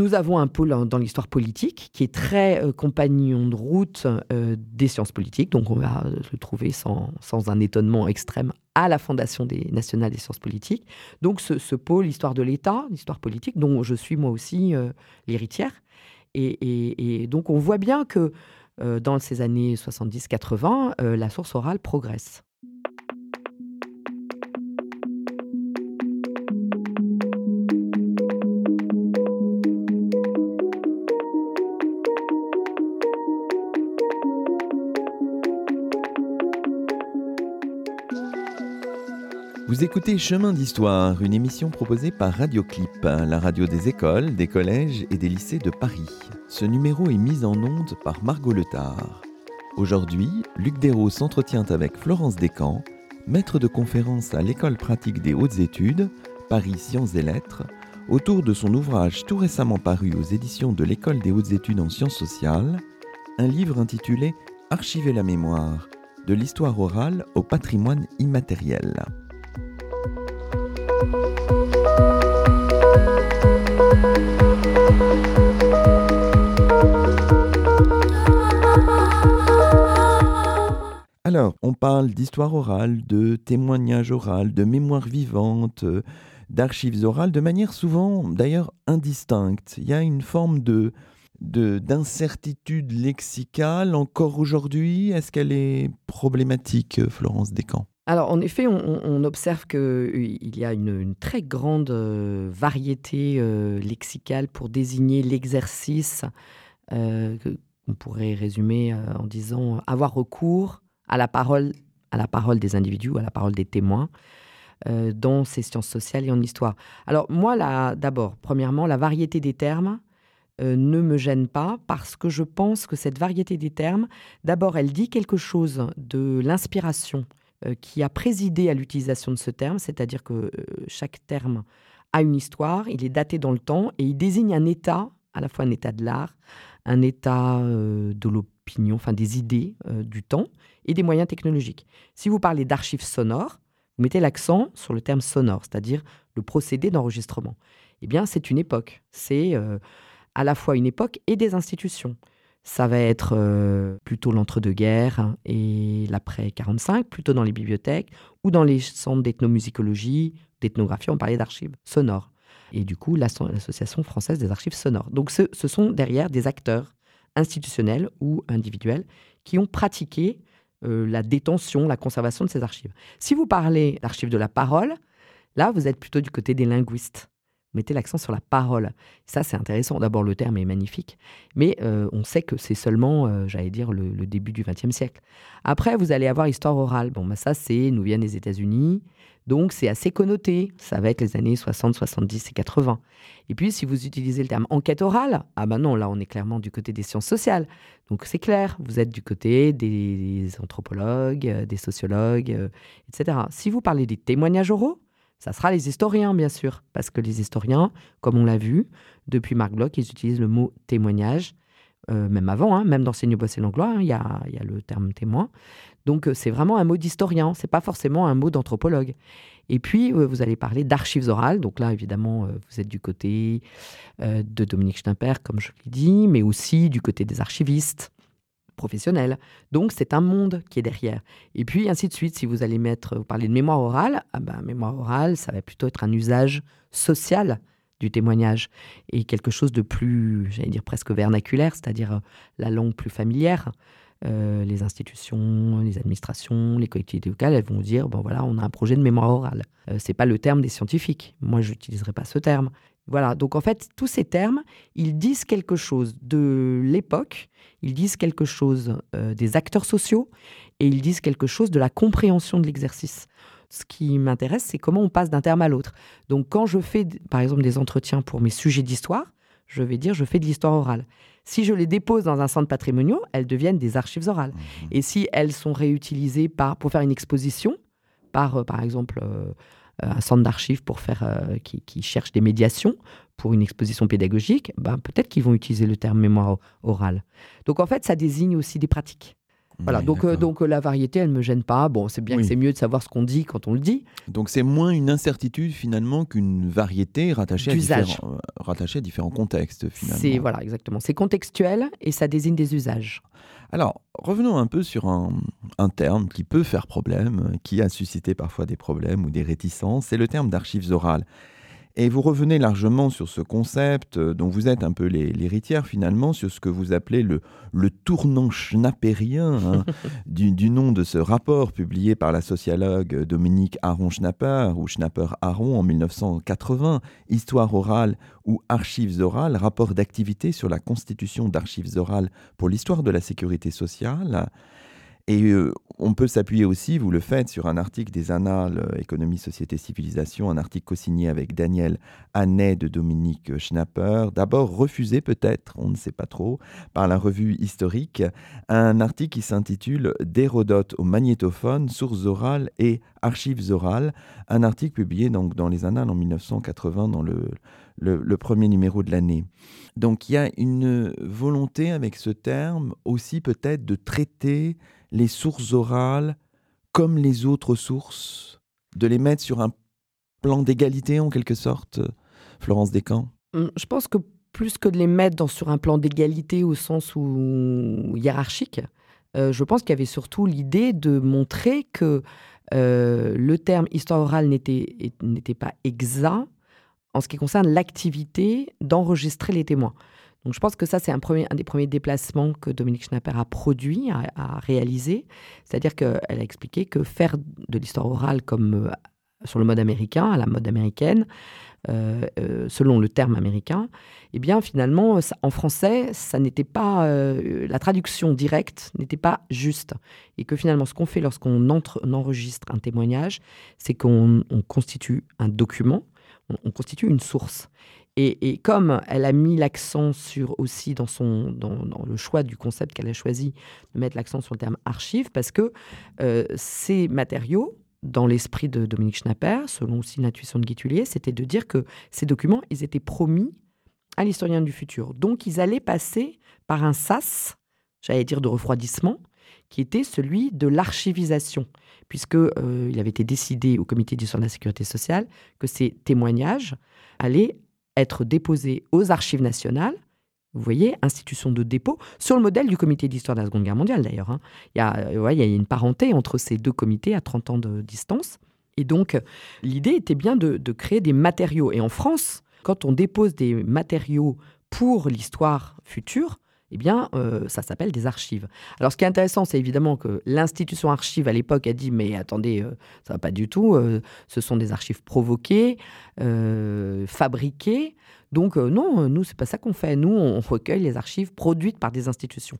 nous avons un pôle dans l'histoire politique qui est très euh, compagnon de route euh, des sciences politiques, donc on va le trouver sans, un étonnement extrême à la Fondation des nationales des sciences politiques. Donc ce, pôle histoire de l'État, histoire politique, dont je suis moi aussi euh, l'héritière. Et, donc on voit bien que dans ces années 70-80, la source orale progresse. Vous écoutez Chemin d'Histoire, une émission proposée par Radioclip, la radio des écoles, des collèges et des lycées de Paris. Ce numéro est mis en onde par Margot Letard. Aujourd'hui, Luc Dérault s'entretient avec Florence Descamps, maître de conférence à l'École pratique des hautes études, Paris Sciences et Lettres, autour de son ouvrage tout récemment paru aux éditions de l'École des hautes études en sciences sociales, un livre intitulé Archiver la mémoire, de l'histoire orale au patrimoine immatériel. Alors, on parle d'histoire orale, de témoignage oral, de mémoire vivante, euh, d'archives orales, de manière souvent d'ailleurs indistincte. Il y a une forme de d'incertitude lexicale encore aujourd'hui Est-ce qu'elle est problématique, Florence Descamps? Alors, en effet, on, observe qu'il y a une, très grande euh, variété euh, lexicale pour désigner l'exercice euh, qu'on pourrait résumer en disant avoir recours à la parole, des individus, à la parole des témoins dans ces sciences sociales et en histoire. Alors, moi, d'abord, premièrement, la variété des termes ne me gêne pas parce que je pense que cette variété des termes, d'abord, elle dit quelque chose de l'inspiration euh, qui a présidé à l'utilisation de ce terme, c'est-à-dire que euh, chaque terme a une histoire, il est daté dans le temps et il désigne un état, à la fois un état de l'art, un état euh, de l'opinion, enfin des idées du temps et des moyens technologiques. Si vous parlez d'archives sonores, vous mettez l'accent sur le terme sonore, c'est-à-dire le procédé d'enregistrement. Eh bien, c'est une époque. C'est à la fois une époque et des institutions ça va être euh, plutôt l'entre-deux-guerres et l'après 45, plutôt dans les bibliothèques ou dans les centres d'ethnomusicologie, d'ethnographie, on parlait d'archives sonores. Et du coup, l'Association française des archives sonores. Donc ce, sont derrière des acteurs institutionnels ou individuels qui ont pratiqué euh, la détention, la conservation de ces archives. Si vous parlez d'archives de la parole, là, vous êtes plutôt du côté des linguistes mettez l'accent sur la parole. Ça, c'est intéressant. D'abord, le terme est magnifique, mais euh, on sait que c'est seulement, euh, j'allais dire, le, début du XXe siècle. Après, vous allez avoir histoire orale. Bon, bah, ça, c'est, nous vient des États-Unis, donc c'est assez connoté. Ça va être les années 60, 70 et 80. Et puis, si vous utilisez le terme enquête orale, ah ben non, là, on est clairement du côté des sciences sociales. Donc, c'est clair, vous êtes du côté des anthropologues, euh, des sociologues, etc. Si vous parlez des témoignages oraux, ça sera les historiens, bien sûr, parce que les historiens, comme on l'a vu, depuis Marc Bloch, ils utilisent le mot témoignage, euh, même avant, hein, même dans Seigneur Bossé Langlois, hein, il y, a, le terme témoin. Donc euh, c'est vraiment un mot d'historien, c'est pas forcément un mot d'anthropologue. Et puis euh, vous allez parler d'archives orales, donc là évidemment vous êtes du côté de Dominique Schnapper, comme je l'ai dit, mais aussi du côté des archivistes Donc c'est un monde qui est derrière. Et puis ainsi de suite, si vous allez mettre, vous parlez de mémoire orale, ah ben, mémoire orale, ça va plutôt être un usage social du témoignage et quelque chose de plus, j'allais dire presque vernaculaire, c'est-à-dire euh, la langue plus familière. Euh, les institutions, les administrations, les collectivités locales, elles vont dire bon voilà, on a un projet de mémoire orale. Euh, c'est pas le terme des scientifiques. Moi, je n'utiliserai pas ce terme. Voilà, donc en fait, tous ces termes, ils disent quelque chose de l'époque, ils disent quelque chose euh, des acteurs sociaux et ils disent quelque chose de la compréhension de l'exercice. Ce qui m'intéresse, c'est comment on passe d'un terme à l'autre. Donc quand je fais, par exemple, des entretiens pour mes sujets d'histoire, je vais dire je fais de l'histoire orale. Si je les dépose dans un centre patrimonial, elles deviennent des archives orales. Mmh et si elles sont réutilisées par, pour faire une exposition, par, euh, par exemple, euh, euh, un centre d'archives pour faire, euh, qui, qui, cherche des médiations pour une exposition pédagogique, ben, peut-être qu'ils vont utiliser le terme mémoire orale. Donc en fait, ça désigne aussi des pratiques. Voilà, donc, euh, donc la variété, elle ne me gêne pas. Bon, c'est bien que c'est mieux de savoir ce qu'on dit quand on le dit. Donc c'est moins une incertitude finalement qu'une variété rattachée à, différents, rattachée à différents contextes finalement. C'est voilà, exactement. C'est contextuel et ça désigne des usages. Alors, revenons un peu sur un, terme qui peut faire problème, qui a suscité parfois des problèmes ou des réticences, c'est le terme d'archives orales. Et vous revenez largement sur ce concept euh, dont vous êtes un peu l'héritière finalement, sur ce que vous appelez le, le tournant schnappérien hein, du, nom de ce rapport publié par la sociologue Dominique Aron-Schnapper ou Schnapper-Aron en 1980, Histoire orale ou Archives orales, rapport d'activité sur la constitution d'archives orales pour l'histoire de la sécurité sociale. Et euh, on peut s'appuyer aussi, vous le faites, sur un article des Annales euh, Économie, Société, Civilisation, un article co-signé avec Daniel Hannet de Dominique Schnapper, d'abord refusé peut-être, on ne sait pas trop, par la revue historique, un article qui s'intitule D'Hérodote au magnétophone, sources orales et archives orales, un article publié donc dans les Annales en 1980 dans le, premier numéro de l'année. Donc il y a une volonté avec ce terme aussi peut-être de traiter les sources orales comme les autres sources, de les mettre sur un plan d'égalité en quelque sorte, Florence Descamps? Hum, Je pense que plus que de les mettre sur un plan d'égalité au sens où hiérarchique, euh, je pense qu'il y avait surtout l'idée de montrer que euh, le terme histoire orale n'était pas exact en ce qui concerne l'activité d'enregistrer les témoins. Donc je pense que ça, c'est un, un des premiers déplacements que Dominique Schnapper a produit, a, réalisé. C'est-à-dire qu'elle a expliqué que faire de l'histoire orale comme euh, sur le mode américain, à la mode américaine, euh, euh, selon le terme américain, eh bien finalement, en français, ça n'était pas la traduction directe n'était pas juste, et que finalement, ce qu'on fait lorsqu'on enregistre un témoignage, c'est qu'on constitue un document, on constitue une source. Et, comme elle a mis l'accent sur aussi dans, son, dans, le choix du concept qu'elle a choisi de mettre l'accent sur le terme archive, parce que euh, ces matériaux, dans l'esprit de Dominique Schnapper, selon aussi l'intuition de Guy c'était de dire que ces documents, ils étaient promis à l'historien du futur. Donc ils allaient passer par un sas, j'allais dire de refroidissement, qui était celui de l'archivisation, puisque euh, il avait été décidé au comité d'histoire de la sécurité sociale que ces témoignages allaient être déposé aux archives nationales. Vous voyez, institution de dépôt, sur le modèle du comité d'histoire de la Seconde Guerre mondiale d'ailleurs. Hein. Il, y a, euh, il y a une parenté entre ces deux comités à 30 ans de distance. Et donc, l'idée était bien de créer des matériaux. Et en France, quand on dépose des matériaux pour l'histoire future, eh bien, euh, ça s'appelle des archives. Alors, ce qui est intéressant, c'est évidemment que l'institution archive à l'époque a dit mais attendez, euh, ça va pas du tout. Euh, ce sont des archives provoquées, fabriquées. Donc non, nous c'est pas ça qu'on fait. Nous, on recueille les archives produites par des institutions.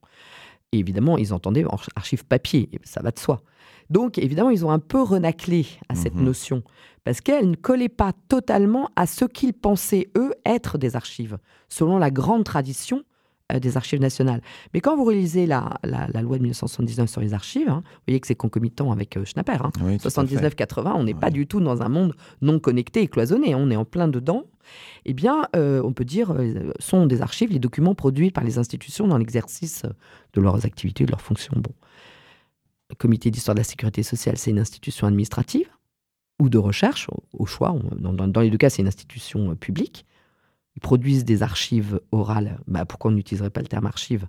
Et évidemment, ils entendaient archives papier, ça va de soi. Donc, évidemment, ils ont un peu renaclé à cette mhm. notion, parce qu'elle ne collait pas totalement à ce qu'ils pensaient, eux, être des archives, selon la grande tradition euh, des archives nationales. Mais quand vous réalisez la, la, loi de 1979 sur les archives, hein, vous voyez que c'est concomitant avec euh, Schnapper. 79-80, hein. on n'est pas du tout dans un monde non connecté et cloisonné, hein. on est en plein dedans. Eh bien, euh, on peut dire, sont des archives les documents produits par les institutions dans l'exercice de leurs activités, de leurs fonctions. Bon. Le comité d'histoire de la sécurité sociale, c'est une institution administrative ou de recherche, au, choix. dans, dans, les deux cas, c'est une institution publique ils produisent des archives orales, bah, pourquoi on n'utiliserait pas le terme archive?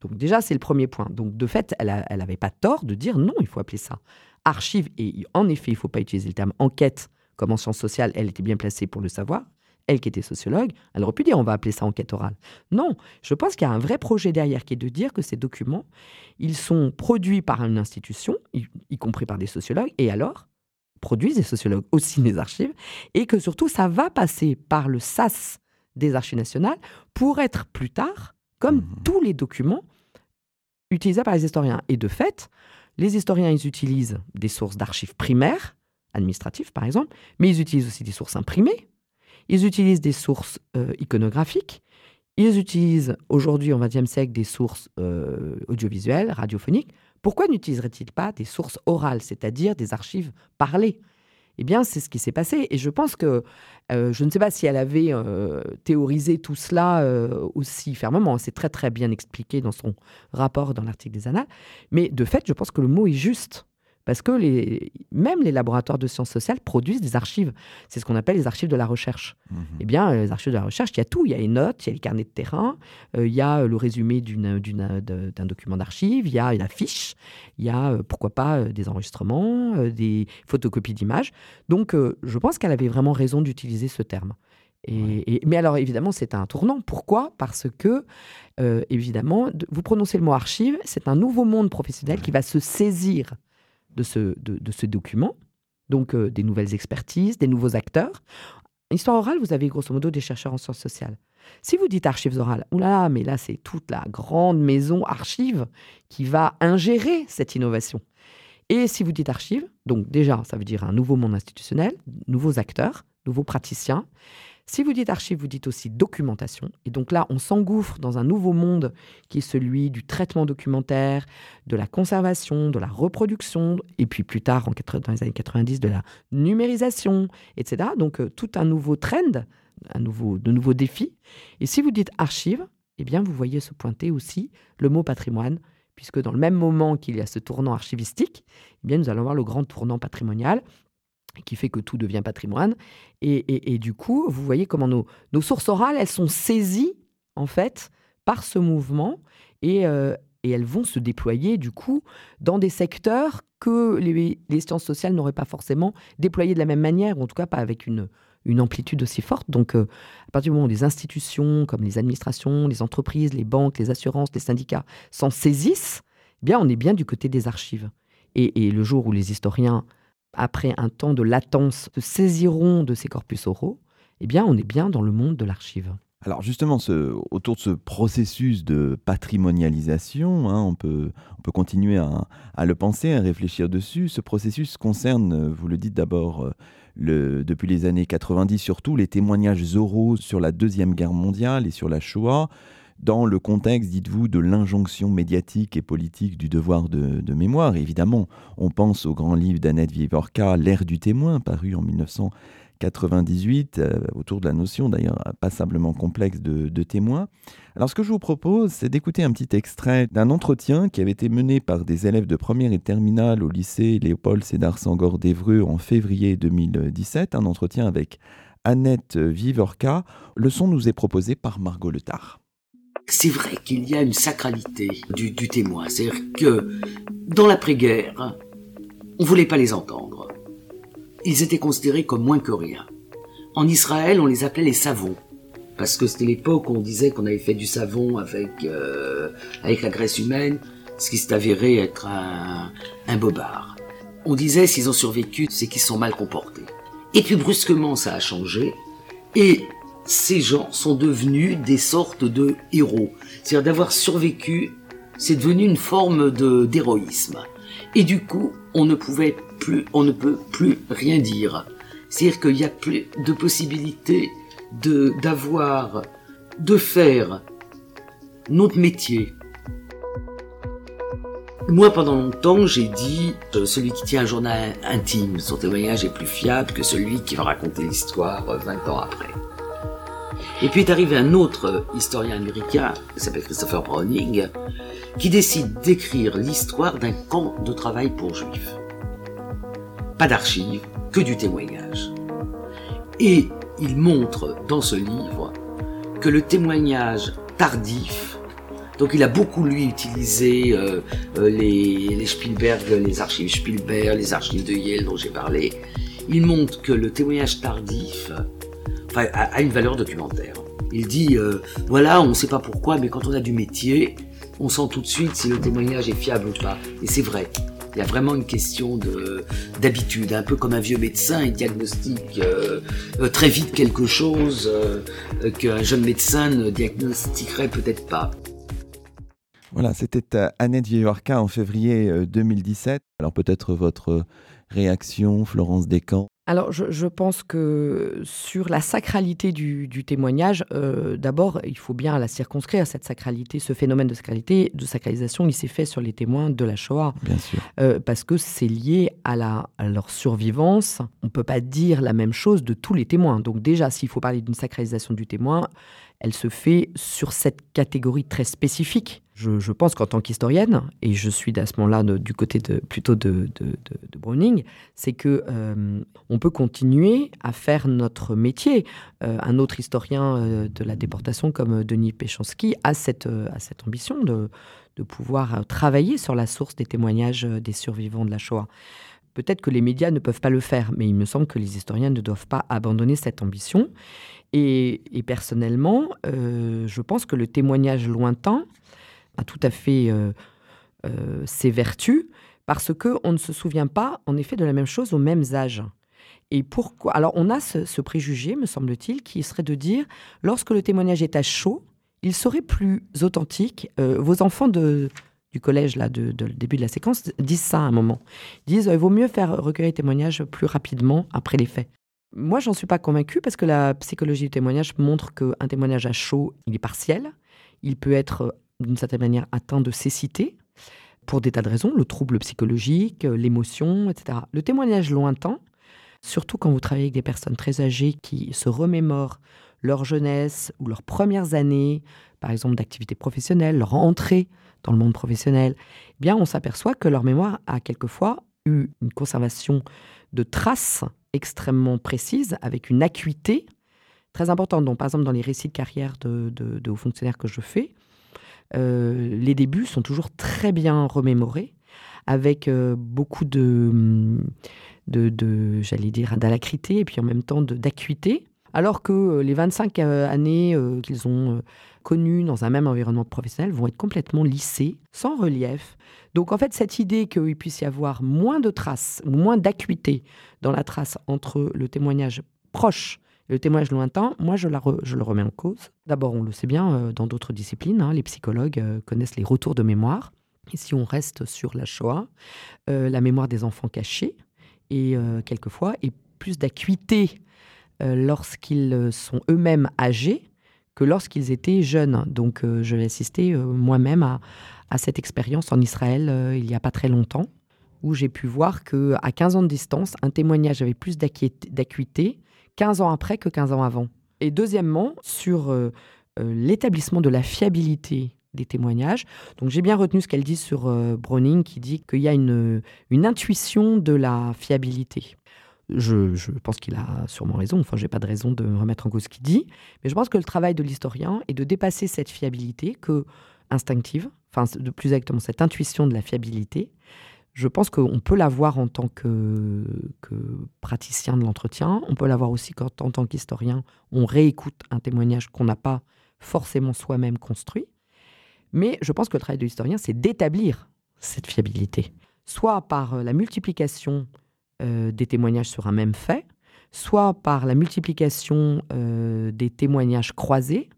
Donc déjà, c'est le premier point. Donc de fait, elle n'avait pas tort de dire non, il faut appeler ça archive. Et en effet, il ne faut pas utiliser le terme enquête comme en sciences sociales, elle était bien placée pour le savoir. Elle qui était sociologue, elle aurait pu dire on va appeler ça enquête orale. Non, je pense qu'il y a un vrai projet derrière qui est de dire que ces documents, ils sont produits par une institution, y compris par des sociologues, et alors produisent des sociologues aussi des archives, et que surtout ça va passer par le SAS des archives nationales pour être plus tard, comme mmh. tous les documents, utilisés par les historiens. Et de fait, les historiens, ils utilisent des sources d'archives primaires, administratives par exemple, mais ils utilisent aussi des sources imprimées, ils utilisent des sources euh, iconographiques, ils utilisent aujourd'hui au XXe siècle des sources euh, audiovisuelles, radiophoniques. Pourquoi n'utiliserait-il pas des sources orales, c'est-à-dire des archives parlées? Eh bien, c'est ce qui s'est passé. Et je pense que, euh, je ne sais pas si elle avait euh, théorisé tout cela euh, aussi fermement. C'est très, très bien expliqué dans son rapport dans l'article des Annales. Mais de fait, je pense que le mot est juste. Parce que les, même les laboratoires de sciences sociales produisent des archives. C'est ce qu'on appelle les archives de la recherche. Mhm. Eh bien, les archives de la recherche, il y a tout. Il y a les notes, il y a les carnets de terrain, euh, il y a le résumé d'un document d'archives, il y a une affiche, il y a, euh, pourquoi pas, euh, des enregistrements, des photocopies d'images. Donc, je pense qu'elle avait vraiment raison d'utiliser ce terme. Et, mais alors, évidemment, c'est un tournant. Pourquoi? Parce que, évidemment, vous prononcez le mot archive, c'est un nouveau monde professionnel qui va se saisir de ce, de, ce document, donc des nouvelles expertises, des nouveaux acteurs. Histoire orale, vous avez grosso modo des chercheurs en sciences sociales. Si vous dites archives orales, oulala, mais là c'est toute la grande maison archive qui va ingérer cette innovation. Et si vous dites archives, donc déjà ça veut dire un nouveau monde institutionnel, nouveaux acteurs, nouveaux praticiens. Si vous dites archives, vous dites aussi documentation. Et donc là, on s'engouffre dans un nouveau monde qui est celui du traitement documentaire, de la conservation, de la reproduction, et puis plus tard, en, dans les années 90, de la numérisation, etc. Donc euh, tout un nouveau trend, un nouveau, de nouveaux défis. Et si vous dites archives, eh bien vous voyez se pointer aussi le mot patrimoine, puisque dans le même moment qu'il y a ce tournant archivistique, eh bien nous allons voir le grand tournant patrimonial qui fait que tout devient patrimoine. Et, du coup, vous voyez comment nos, sources orales, elles sont saisies, en fait, par ce mouvement et, euh, elles vont se déployer, du coup, dans des secteurs que les, sciences sociales n'auraient pas forcément déployés de la même manière, ou en tout cas pas avec une, une amplitude aussi forte. Donc, euh, à partir du moment où des institutions comme les administrations, les entreprises, les banques, les assurances, les syndicats s'en saisissent, eh bien, on est bien du côté des archives. Et, et le jour où les historiens après un temps de latence, se saisiront de ces corpus oraux, eh bien, on est bien dans le monde de l'archive. Alors justement, autour de ce processus de patrimonialisation, hein, on, peut, on peut continuer à, le penser, à réfléchir dessus. Ce processus concerne, vous le dites d'abord, euh, depuis les années 90 surtout, les témoignages oraux sur la Deuxième Guerre mondiale et sur la Shoah, dans le contexte, dites-vous, de l'injonction médiatique et politique du devoir de, mémoire. évidemment, on pense au grand livre d'Annette Vivorca, L'ère du témoin, paru en 1998, euh, autour de la notion d'ailleurs passablement complexe de, témoin. Alors ce que je vous propose, c'est d'écouter un petit extrait d'un entretien qui avait été mené par des élèves de première et terminale au lycée Léopold Sédar Sangor d'Evreux en février 2017, un entretien avec Annette Vivorca. Le son nous est proposé par Margot Letard c'est vrai qu'il y a une sacralité du, témoin. C'est-à-dire que dans l'après-guerre, on ne voulait pas les entendre. Ils étaient considérés comme moins que rien. En Israël, on les appelait les savons. Parce que c'était l'époque où on disait qu'on avait fait du savon avec, euh, avec la graisse humaine, ce qui s'est avéré être un, un bobard. On disait s'ils ont survécu, c'est qu'ils sont mal comportés. Et puis brusquement, ça a changé. Et ces gens sont devenus des sortes de héros. C'est-à-dire d'avoir survécu, c'est devenu une forme d'héroïsme. Et du coup, on ne pouvait plus, on ne peut plus rien dire. C'est-à-dire qu'il n'y a plus de possibilité de d'avoir, de faire notre métier. Moi, pendant longtemps, j'ai dit euh, celui qui tient un journal intime, son témoignage est plus fiable que celui qui va raconter l'histoire 20 ans après. Et puis est arrivé un autre historien américain, qui s'appelle Christopher Browning, qui décide d'écrire l'histoire d'un camp de travail pour juifs. Pas d'archives, que du témoignage. Et il montre dans ce livre que le témoignage tardif, donc il a beaucoup lui utilisé euh, euh, les Spielberg, les archives Spielberg, les archives de Yale dont j'ai parlé, il montre que le témoignage tardif a, une valeur documentaire. Il dit, euh, voilà, on ne sait pas pourquoi, mais quand on a du métier, on sent tout de suite si le témoignage est fiable ou pas. Et c'est vrai. Il y a vraiment une question d'habitude, un peu comme un vieux médecin, il diagnostique euh, euh, très vite quelque chose qu'un jeune médecin ne diagnostiquerait peut-être pas. Voilà, c'était Annette Vieillorca en février 2017. Alors peut-être votre réaction, Florence Descamps? Alors, je, pense que sur la sacralité du, témoignage, euh, d'abord, il faut bien la circonscrire, cette sacralité, ce phénomène de sacralité, de sacralisation, il s'est fait sur les témoins de la Shoah. Bien sûr. Euh, parce que c'est lié à, la, à leur survivance. On ne peut pas dire la même chose de tous les témoins. Donc déjà, s'il faut parler d'une sacralisation du témoin, elle se fait sur cette catégorie très spécifique. Je, pense qu'en tant qu'historienne, et je suis à ce moment-là du côté de, plutôt de, Browning, c'est que euh, on peut continuer à faire notre métier. Euh, un autre historien euh, de la déportation comme Denis Péchanski a cette, ambition de, de pouvoir travailler sur la source des témoignages des survivants de la Shoah. Peut-être que les médias ne peuvent pas le faire, mais il me semble que les historiens ne doivent pas abandonner cette ambition. Et, personnellement, euh, je pense que le témoignage lointain a tout à fait euh, euh, ses vertus parce qu'on ne se souvient pas, en effet, de la même chose aux mêmes âges. Et pourquoi Alors, on a ce, préjugé, me semble-t-il, qui serait de dire lorsque le témoignage est à chaud, il serait plus authentique. Vos enfants de, du collège, là, de, début de la séquence, disent ça à un moment. Ils disent il vaut mieux faire recueillir les témoignages plus rapidement après les faits. Moi, j'en suis pas convaincue parce que la psychologie du témoignage montre qu'un témoignage à chaud, il est partiel. Il peut être, euh, d'une certaine manière, atteint de cécité pour des tas de raisons, le trouble psychologique, euh, l'émotion, etc. Le témoignage lointain, surtout quand vous travaillez avec des personnes très âgées qui se remémorent leur jeunesse ou leurs premières années, par exemple d'activité professionnelle, leur entrée dans le monde professionnel, eh bien on s'aperçoit que leur mémoire a quelquefois eu une conservation de traces extrêmement précises, avec une acuité très importante. Donc, par exemple, dans les récits de carrière de, hauts fonctionnaires que je fais, euh, les débuts sont toujours très bien remémorés, avec euh, beaucoup de, de, j'allais dire, d'alacrité et puis en même temps d'acuité. Alors que euh, les 25 années qu'ils ont connues dans un même environnement professionnel vont être complètement lissées, sans relief. Donc en fait, cette idée qu'il puisse y avoir moins de traces, moins d'acuité dans la trace entre le témoignage proche et le témoignage lointain, moi je, la je le remets en cause. D'abord, on le sait bien euh, dans d'autres disciplines, hein, les psychologues euh, connaissent les retours de mémoire. Et si on reste sur la Shoah, euh, la mémoire des enfants cachés, et quelquefois, et plus d'acuité lorsqu'ils sont eux-mêmes âgés que lorsqu'ils étaient jeunes. Donc je vais assister moi-même à, cette expérience en Israël il n'y a pas très longtemps où j'ai pu voir que à 15 ans de distance, un témoignage avait plus d'acuité 15 ans après que 15 ans avant. Et deuxièmement, sur euh, euh, l'établissement de la fiabilité des témoignages. Donc j'ai bien retenu ce qu'elle dit sur euh, Browning, qui dit qu'il y a une intuition de la fiabilité. Je, pense qu'il a sûrement raison, enfin j'ai pas de raison de me remettre en cause ce qu'il dit, mais je pense que le travail de l'historien est de dépasser cette fiabilité que instinctive, enfin de plus exactement cette intuition de la fiabilité, je pense qu'on peut l'avoir en tant que, praticien de l'entretien. On peut l'avoir aussi quand, en tant qu'historien, on réécoute un témoignage qu'on n'a pas forcément soi-même construit. Mais je pense que le travail de l'historien, c'est d'établir cette fiabilité, soit par euh, la multiplication euh, des témoignages sur un même fait, soit par la multiplication euh, des témoignages croisés,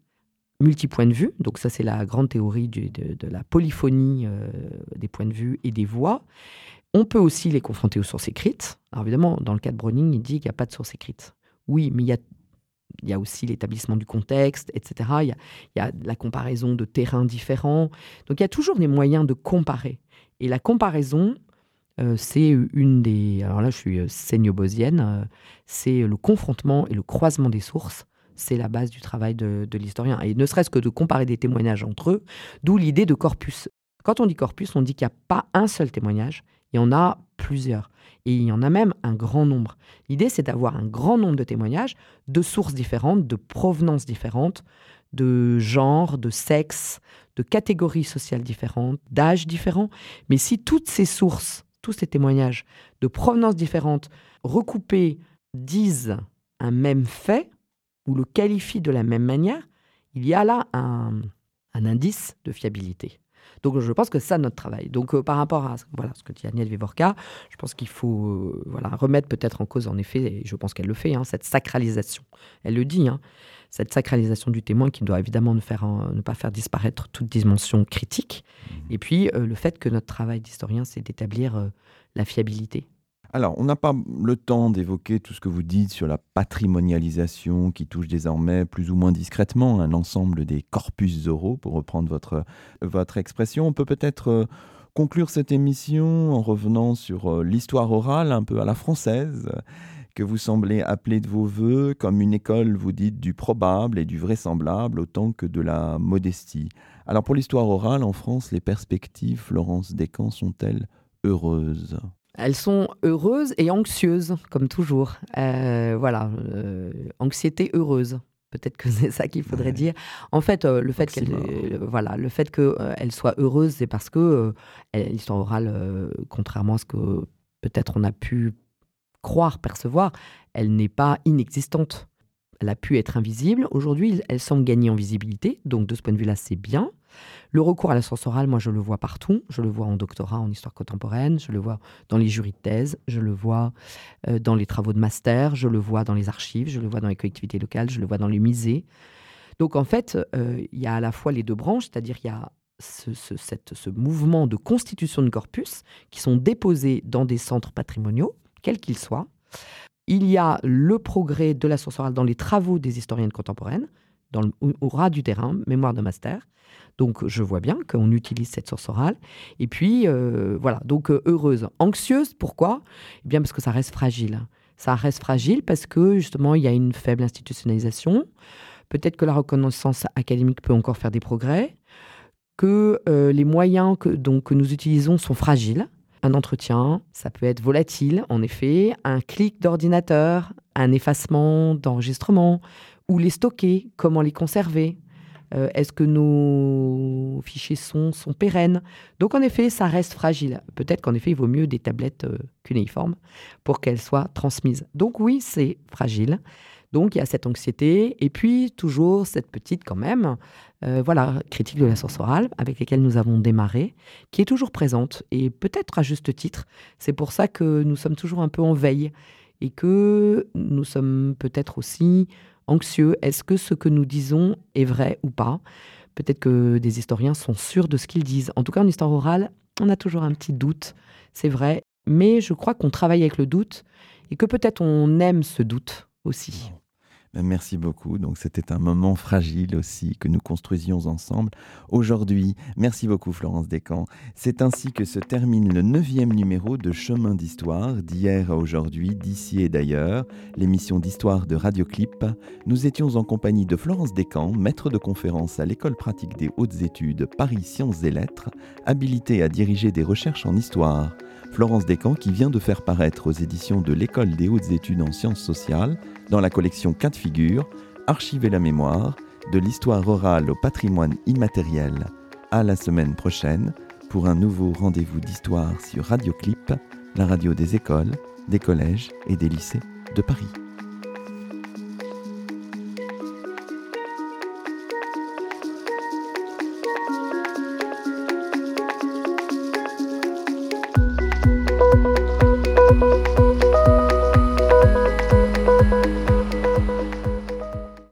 multi-points de vue. Donc ça, c'est la grande théorie de, la polyphonie euh, des points de vue et des voix. On peut aussi les confronter aux sources écrites. Alors évidemment, dans le cas de Browning, il dit qu'il n'y a pas de source écrite. Oui, mais il y a, aussi l'établissement du contexte, etc. Y, a, il y, a, la comparaison de terrains différents. Donc il y a toujours des moyens de comparer. Et la comparaison, euh, c'est une des... Alors là, je suis euh, séniobosienne. c'est le confrontement et le croisement des sources c'est la base du travail de, l'historien. Et ne serait-ce que de comparer des témoignages entre eux, d'où l'idée de corpus. Quand on dit corpus, on dit qu'il n'y a pas un seul témoignage, il y en a plusieurs. Et il y en a même un grand nombre. L'idée, c'est d'avoir un grand nombre de témoignages de sources différentes, de provenances différentes, de genre, de sexe, de catégories sociales différentes, d'âges différents. Mais si toutes ces sources, tous ces témoignages de provenances différentes, recoupés, disent un même fait, ou le qualifie de la même manière, il y a là un, indice de fiabilité. Donc je pense que c'est ça notre travail. Donc euh, par rapport à voilà, ce que dit Agnès Vivorka, je pense qu'il faut euh, voilà, remettre peut-être en cause, en effet, et je pense qu'elle le fait, hein, cette sacralisation. Elle le dit, hein, cette sacralisation du témoin qui doit évidemment ne, faire, ne pas faire disparaître toute dimension critique. Mmh. Et puis euh, le fait que notre travail d'historien, c'est d'établir la fiabilité. Alors, on n'a pas le temps d'évoquer tout ce que vous dites sur la patrimonialisation qui touche désormais plus ou moins discrètement un ensemble des corpus oraux, pour reprendre votre, expression. On peut peut-être euh, conclure cette émission en revenant sur euh, l'histoire orale un peu à la française que vous semblez appeler de vos voeux comme une école, vous dites, du probable et du vraisemblable autant que de la modestie. Alors pour l'histoire orale en France, les perspectives, Florence Descamps, sont-elles heureuses? Elles sont heureuses et anxieuses, comme toujours. Euh, voilà, euh, anxiété heureuse. Peut-être que c'est ça qu'il faudrait dire. En fait, euh, le fait qu'elle, voilà, le fait qu'elle soit heureuse, c'est parce que l'histoire orale, contrairement à ce que peut-être on a pu croire, percevoir, elle n'est pas inexistante. Elle a pu être invisible. Aujourd'hui, elle semble gagner en visibilité. Donc, de ce point de vue-là, c'est bien. Le recours à la source orale, moi, je le vois partout. Je le vois en doctorat en histoire contemporaine, je le vois dans les jurys de thèse, je le vois euh, dans les travaux de master, je le vois dans les archives, je le vois dans les collectivités locales, je le vois dans les musées. Donc, en fait, euh, il y a à la fois les deux branches, c'est-à-dire il y a ce, mouvement de constitution de corpus qui sont déposés dans des centres patrimoniaux, quels qu'ils soient. Il y a le progrès de la source orale dans les travaux des historiennes contemporaines, dans le, au ras du terrain, mémoire de master. Donc je vois bien qu'on utilise cette source orale. Et puis euh, voilà, donc euh, heureuse. Anxieuse, pourquoi? Eh bien parce que ça reste fragile. Ça reste fragile parce que justement il y a une faible institutionnalisation. Peut-être que la reconnaissance académique peut encore faire des progrès, que euh, les moyens que, donc, que nous utilisons sont fragiles. Un entretien, ça peut être volatile, en effet, un clic d'ordinateur, un effacement d'enregistrement, ou les stocker, comment les conserver. Euh, est-ce que nos fichiers sont, sont pérennes Donc en effet, ça reste fragile. Peut-être qu'en effet, il vaut mieux des tablettes euh, cunéiformes pour qu'elles soient transmises. Donc oui, c'est fragile. Donc il y a cette anxiété et puis toujours cette petite quand même, euh, voilà, critique de la source orale avec laquelle nous avons démarré, qui est toujours présente et peut-être à juste titre. C'est pour ça que nous sommes toujours un peu en veille et que nous sommes peut-être aussi anxieux. Est-ce que ce que nous disons est vrai ou pas? Peut-être que des historiens sont sûrs de ce qu'ils disent. En tout cas, en histoire orale, on a toujours un petit doute, c'est vrai. Mais je crois qu'on travaille avec le doute et que peut-être on aime ce doute aussi. Ben, merci beaucoup. Donc c'était un moment fragile aussi que nous construisions ensemble aujourd'hui. Merci beaucoup Florence Descamps. C'est ainsi que se termine le neuvième numéro de Chemin d'Histoire, d'hier à aujourd'hui, d'ici et d'ailleurs, l'émission d'histoire de Radioclip. Nous étions en compagnie de Florence Descamps, maître de conférence à l'École pratique des hautes études Paris Sciences et Lettres, habilitée à diriger des recherches en histoire. Florence Descamps qui vient de faire paraître aux éditions de l'École des hautes études en sciences sociales, dans la collection 4 figures, Archiver la mémoire, de l'histoire orale au patrimoine immatériel. À la semaine prochaine pour un nouveau rendez-vous d'histoire sur Radioclip, la radio des écoles, des collèges et des lycées de Paris.